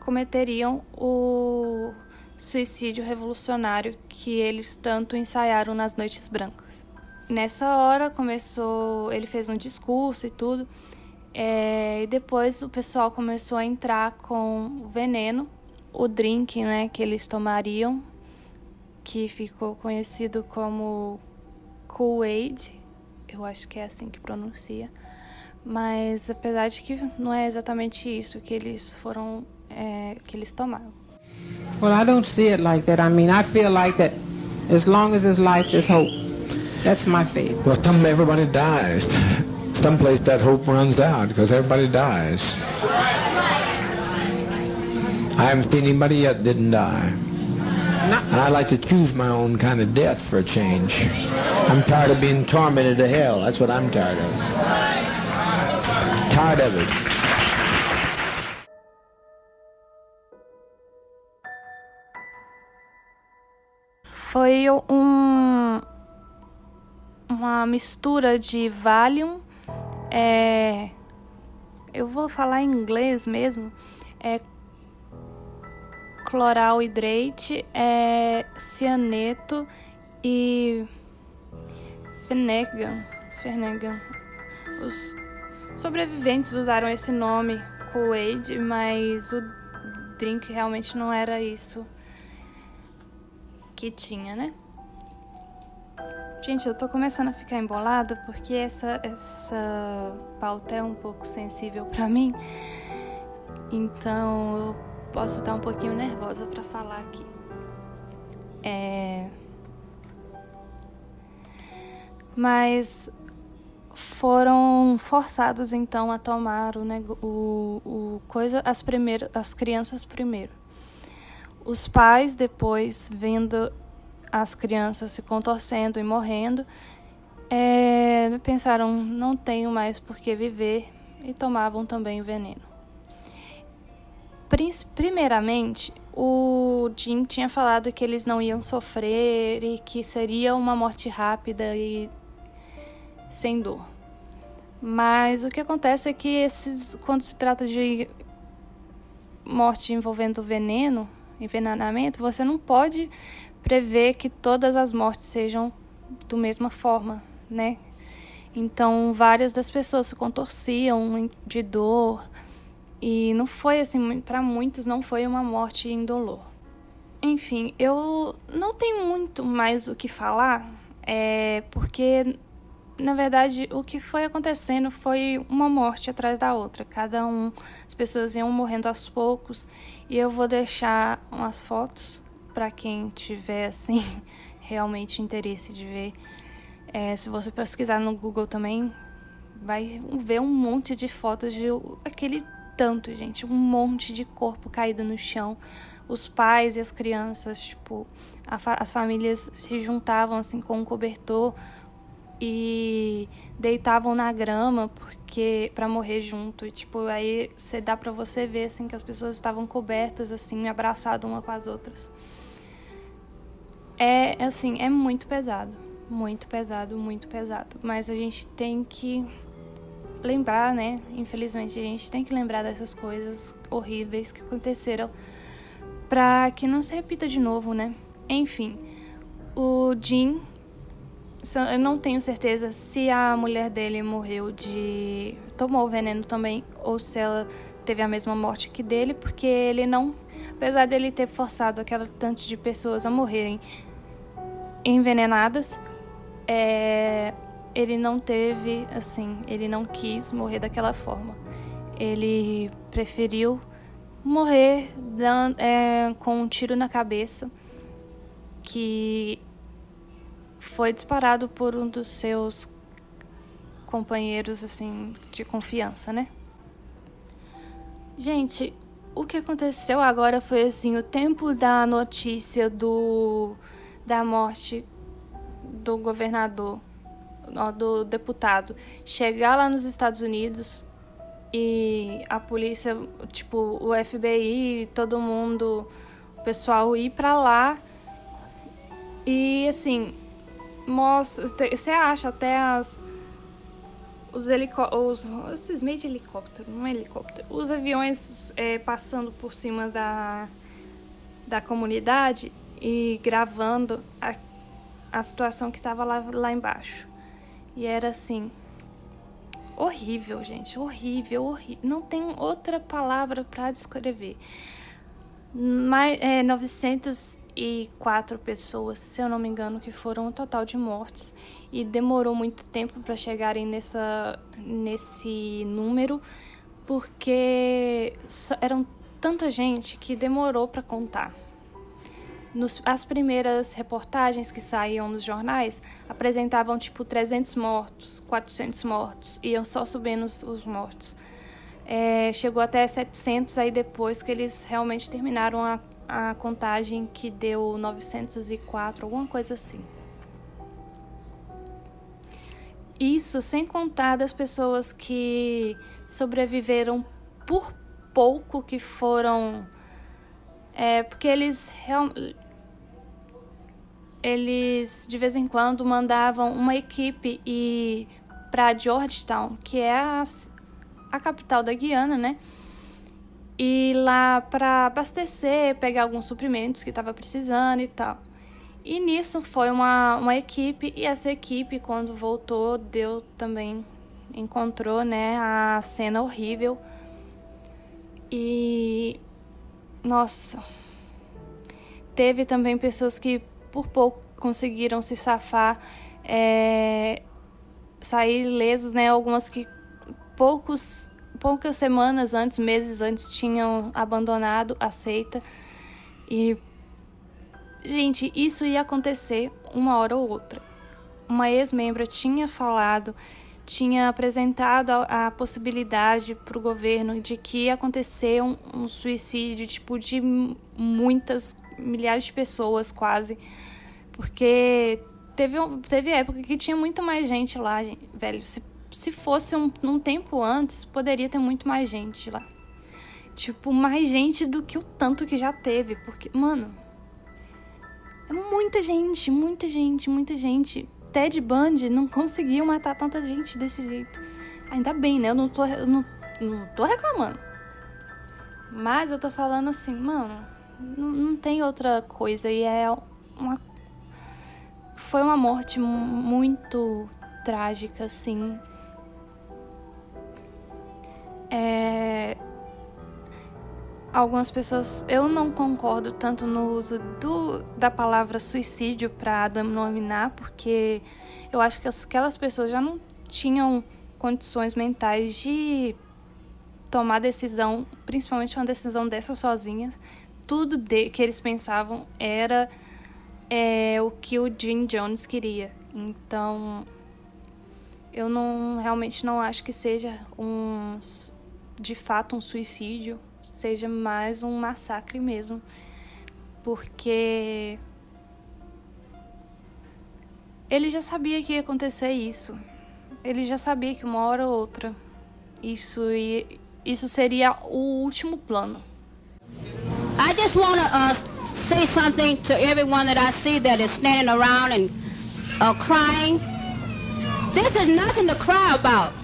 cometeriam o suicídio revolucionário que eles tanto ensaiaram nas Noites Brancas. Nessa hora começou, ele fez um discurso e tudo, é, e depois o pessoal começou a entrar com veneno, o drink né, que eles tomariam, que ficou conhecido como Kool-Aid, eu acho que é assim que pronuncia, mas apesar de que não é exatamente isso que eles foram, é, que eles tomaram. Well, I don't see it like that. I mean, I feel like that as long as there's life, there's hope. That's my faith. Well, some everybody dies. someplace that hope runs out because everybody dies. I haven't seen anybody yet didn't die. And I like to choose my own kind of death for a change. I'm tired of being tormented to hell. That's what I'm tired of. Tired of it. Foi um, uma mistura de Valium, é, eu vou falar em inglês mesmo, é cloral hidrate, é cianeto e Fenegan. Fenegan. Os sobreviventes usaram esse nome, Kool-Aid, mas o drink realmente não era isso que tinha, né? Gente, eu tô começando a ficar embolada porque essa, essa pauta é um pouco sensível para mim. Então eu posso estar um pouquinho nervosa para falar aqui. É... Mas foram forçados então a tomar o, o, o coisa as primeiras as crianças primeiro. Os pais depois vendo as crianças se contorcendo e morrendo, é, pensaram não tenho mais por que viver e tomavam também o veneno. Primeiramente, o Jim tinha falado que eles não iam sofrer e que seria uma morte rápida e sem dor. Mas o que acontece é que esses, quando se trata de morte envolvendo veneno, envenenamento, você não pode prever que todas as mortes sejam do mesma forma, né? Então, várias das pessoas se contorciam de dor e não foi assim, para muitos não foi uma morte indolor. Enfim, eu não tenho muito mais o que falar, é porque na verdade, o que foi acontecendo foi uma morte atrás da outra. Cada um, as pessoas iam morrendo aos poucos. E eu vou deixar umas fotos para quem tiver assim realmente interesse de ver. É, se você pesquisar no Google também, vai ver um monte de fotos de aquele tanto, gente, um monte de corpo caído no chão. Os pais e as crianças, tipo, fa as famílias se juntavam assim com um cobertor e deitavam na grama porque para morrer junto e, tipo aí você dá para você ver assim que as pessoas estavam cobertas assim abraçadas uma com as outras é assim, é muito pesado. Muito pesado, muito pesado. Mas a gente tem que lembrar, né? Infelizmente, a gente tem que lembrar dessas coisas horríveis que aconteceram para que não se repita de novo, né? Enfim, o Jim, eu não tenho certeza se a mulher dele morreu de. tomou o veneno também, ou se ela teve a mesma morte que dele, porque ele não. Apesar dele ter forçado aquela tanto de pessoas a morrerem envenenadas, é, ele não teve, assim, ele não quis morrer daquela forma. Ele preferiu morrer é, com um tiro na cabeça que foi disparado por um dos seus companheiros assim de confiança, né? Gente, o que aconteceu agora foi assim, o tempo da notícia do da morte do governador, do deputado, chegar lá nos Estados Unidos e a polícia, tipo, o FBI, todo mundo, o pessoal ir para lá e assim, mostra, você acha até as os helicópteros, esses meios de helicóptero, não é helicóptero, os aviões é, passando por cima da, da comunidade e gravando a, a situação que estava lá, lá embaixo. E era assim. Horrível, gente. Horrível, horrível. Não tem outra palavra para descrever. Mais, é, 904 pessoas, se eu não me engano, que foram o total de mortes. E demorou muito tempo para chegarem nessa, nesse número, porque eram tanta gente que demorou para contar nos, as primeiras reportagens que saíam nos jornais apresentavam tipo 300 mortos, 400 mortos, iam só subindo os, os mortos. É, chegou até 700 aí depois que eles realmente terminaram a, a contagem que deu 904, alguma coisa assim. Isso sem contar das pessoas que sobreviveram por pouco, que foram. É, porque eles eles de vez em quando mandavam uma equipe e para Georgetown, que é a, a capital da Guiana, né? E lá para abastecer, pegar alguns suprimentos que estava precisando e tal. E nisso foi uma, uma equipe, e essa equipe, quando voltou, deu também, encontrou né, a cena horrível. E. Nossa. Teve também pessoas que por pouco conseguiram se safar, é, sair lesos, né? Algumas que poucos, poucas semanas antes, meses antes, tinham abandonado a seita. E Gente, isso ia acontecer uma hora ou outra. Uma ex-membra tinha falado, tinha apresentado a, a possibilidade para o governo de que ia acontecer um, um suicídio, tipo, de muitas, milhares de pessoas quase. Porque teve, teve época que tinha muito mais gente lá, gente, velho. Se, se fosse um, um tempo antes, poderia ter muito mais gente lá. Tipo, mais gente do que o tanto que já teve. Porque, mano, é muita gente, muita gente, muita gente. Ted Bundy não conseguiu matar tanta gente desse jeito. Ainda bem, né? Eu não tô, eu não, não tô reclamando. Mas eu tô falando assim, mano, não, não tem outra coisa. E é uma. Foi uma morte muito trágica, assim. É, algumas pessoas. Eu não concordo tanto no uso do, da palavra suicídio para denominar, porque eu acho que aquelas pessoas já não tinham condições mentais de tomar decisão, principalmente uma decisão dessa sozinha. Tudo de, que eles pensavam era é, o que o Jim Jones queria. Então, eu não realmente não acho que seja um de fato um suicídio seja mais um massacre mesmo. Porque ele já sabia que ia acontecer isso. Ele já sabia que uma hora ou outra isso ia, isso seria o último plano. I just want to uh, say something to everyone that I see that is standing around and uh, crying. This is nothing to cry about.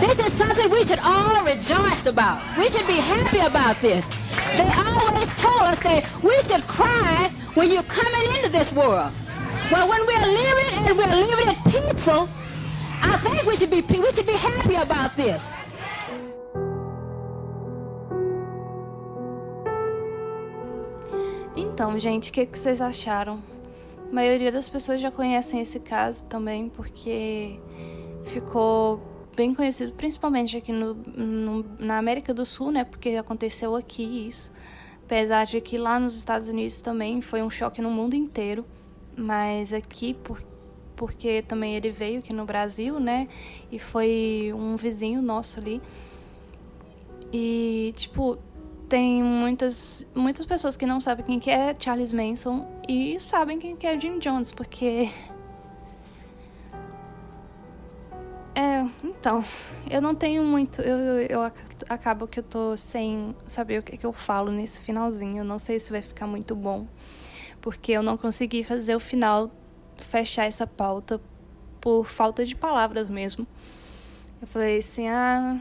This is something we should all rejoice about. We should be happy about this. They always told us that we should cry when you're coming into this world. Well, when we're living and we're living it peaceful, I think we should be we should be happy about this. Então, gente, o que, que vocês acharam? A maioria das pessoas já conhecem esse caso também, porque ficou bem conhecido, principalmente aqui no, no, na América do Sul, né? Porque aconteceu aqui isso. Apesar de que lá nos Estados Unidos também foi um choque no mundo inteiro. Mas aqui, por, porque também ele veio aqui no Brasil, né? E foi um vizinho nosso ali. E, tipo, tem muitas, muitas pessoas que não sabem quem que é Charles Manson e sabem quem que é Jim Jones, porque É, então, eu não tenho muito. Eu, eu, eu, acabo que eu tô sem saber o que, que eu falo nesse finalzinho. Eu não sei se vai ficar muito bom, porque eu não consegui fazer o final, fechar essa pauta por falta de palavras mesmo. Eu falei assim: ah,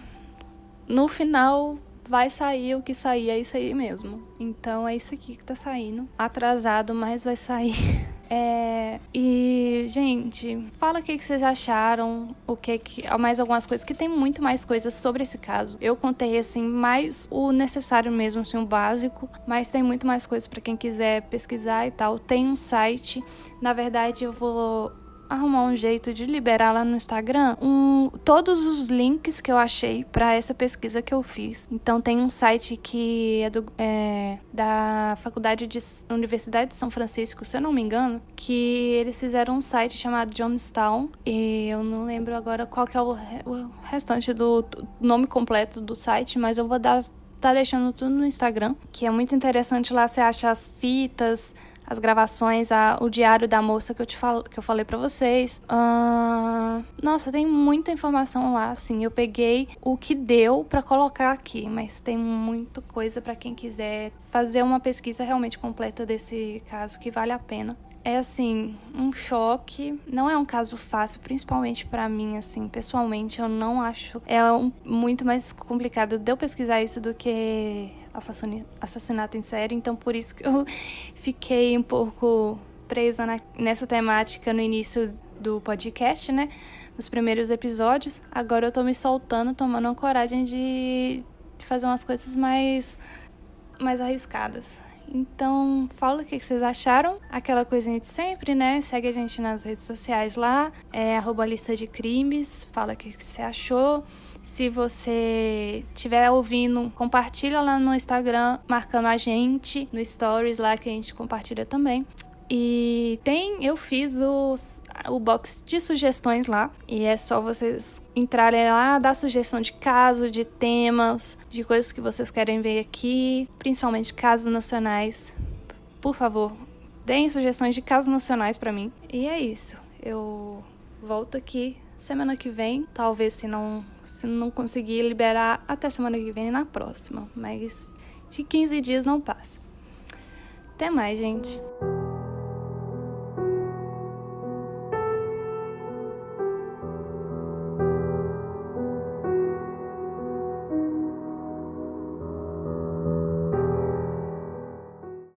no final vai sair o que sair, é isso aí mesmo. Então é isso aqui que tá saindo. Atrasado, mas vai sair. É, e, gente, fala o que, que vocês acharam, o que que. Mais algumas coisas, que tem muito mais coisas sobre esse caso. Eu contei, assim, mais o necessário mesmo, assim, o básico, mas tem muito mais coisas para quem quiser pesquisar e tal. Tem um site, na verdade, eu vou arrumar um jeito de liberar lá no Instagram um, todos os links que eu achei para essa pesquisa que eu fiz. Então tem um site que é, do, é, da Faculdade de Universidade de São Francisco, se eu não me engano, que eles fizeram um site chamado Johnstown e eu não lembro agora qual que é o, o restante do nome completo do site, mas eu vou dar tá deixando tudo no Instagram, que é muito interessante lá você acha as fitas, as gravações, a, o diário da moça que eu te falo, que eu falei para vocês. Uh, nossa, tem muita informação lá, assim. Eu peguei o que deu para colocar aqui, mas tem muita coisa para quem quiser fazer uma pesquisa realmente completa desse caso que vale a pena é assim, um choque. Não é um caso fácil, principalmente para mim, assim, pessoalmente, eu não acho. É um, muito mais complicado de eu pesquisar isso do que assassinato em série, então por isso que eu fiquei um pouco presa na, nessa temática no início do podcast, né? Nos primeiros episódios. Agora eu tô me soltando, tomando a coragem de, de fazer umas coisas mais, mais arriscadas. Então, fala o que vocês acharam. Aquela coisinha de sempre, né? Segue a gente nas redes sociais lá, é arroba lista de crimes, fala o que você achou. Se você estiver ouvindo, compartilha lá no Instagram, marcando a gente no Stories lá que a gente compartilha também. E tem, eu fiz os, o box de sugestões lá. E é só vocês entrarem lá, dar sugestão de caso, de temas, de coisas que vocês querem ver aqui, principalmente casos nacionais. Por favor, deem sugestões de casos nacionais para mim. E é isso. Eu volto aqui semana que vem, talvez se não se não conseguir liberar até semana que vem na próxima, mas de 15 dias não passa. Até mais, gente.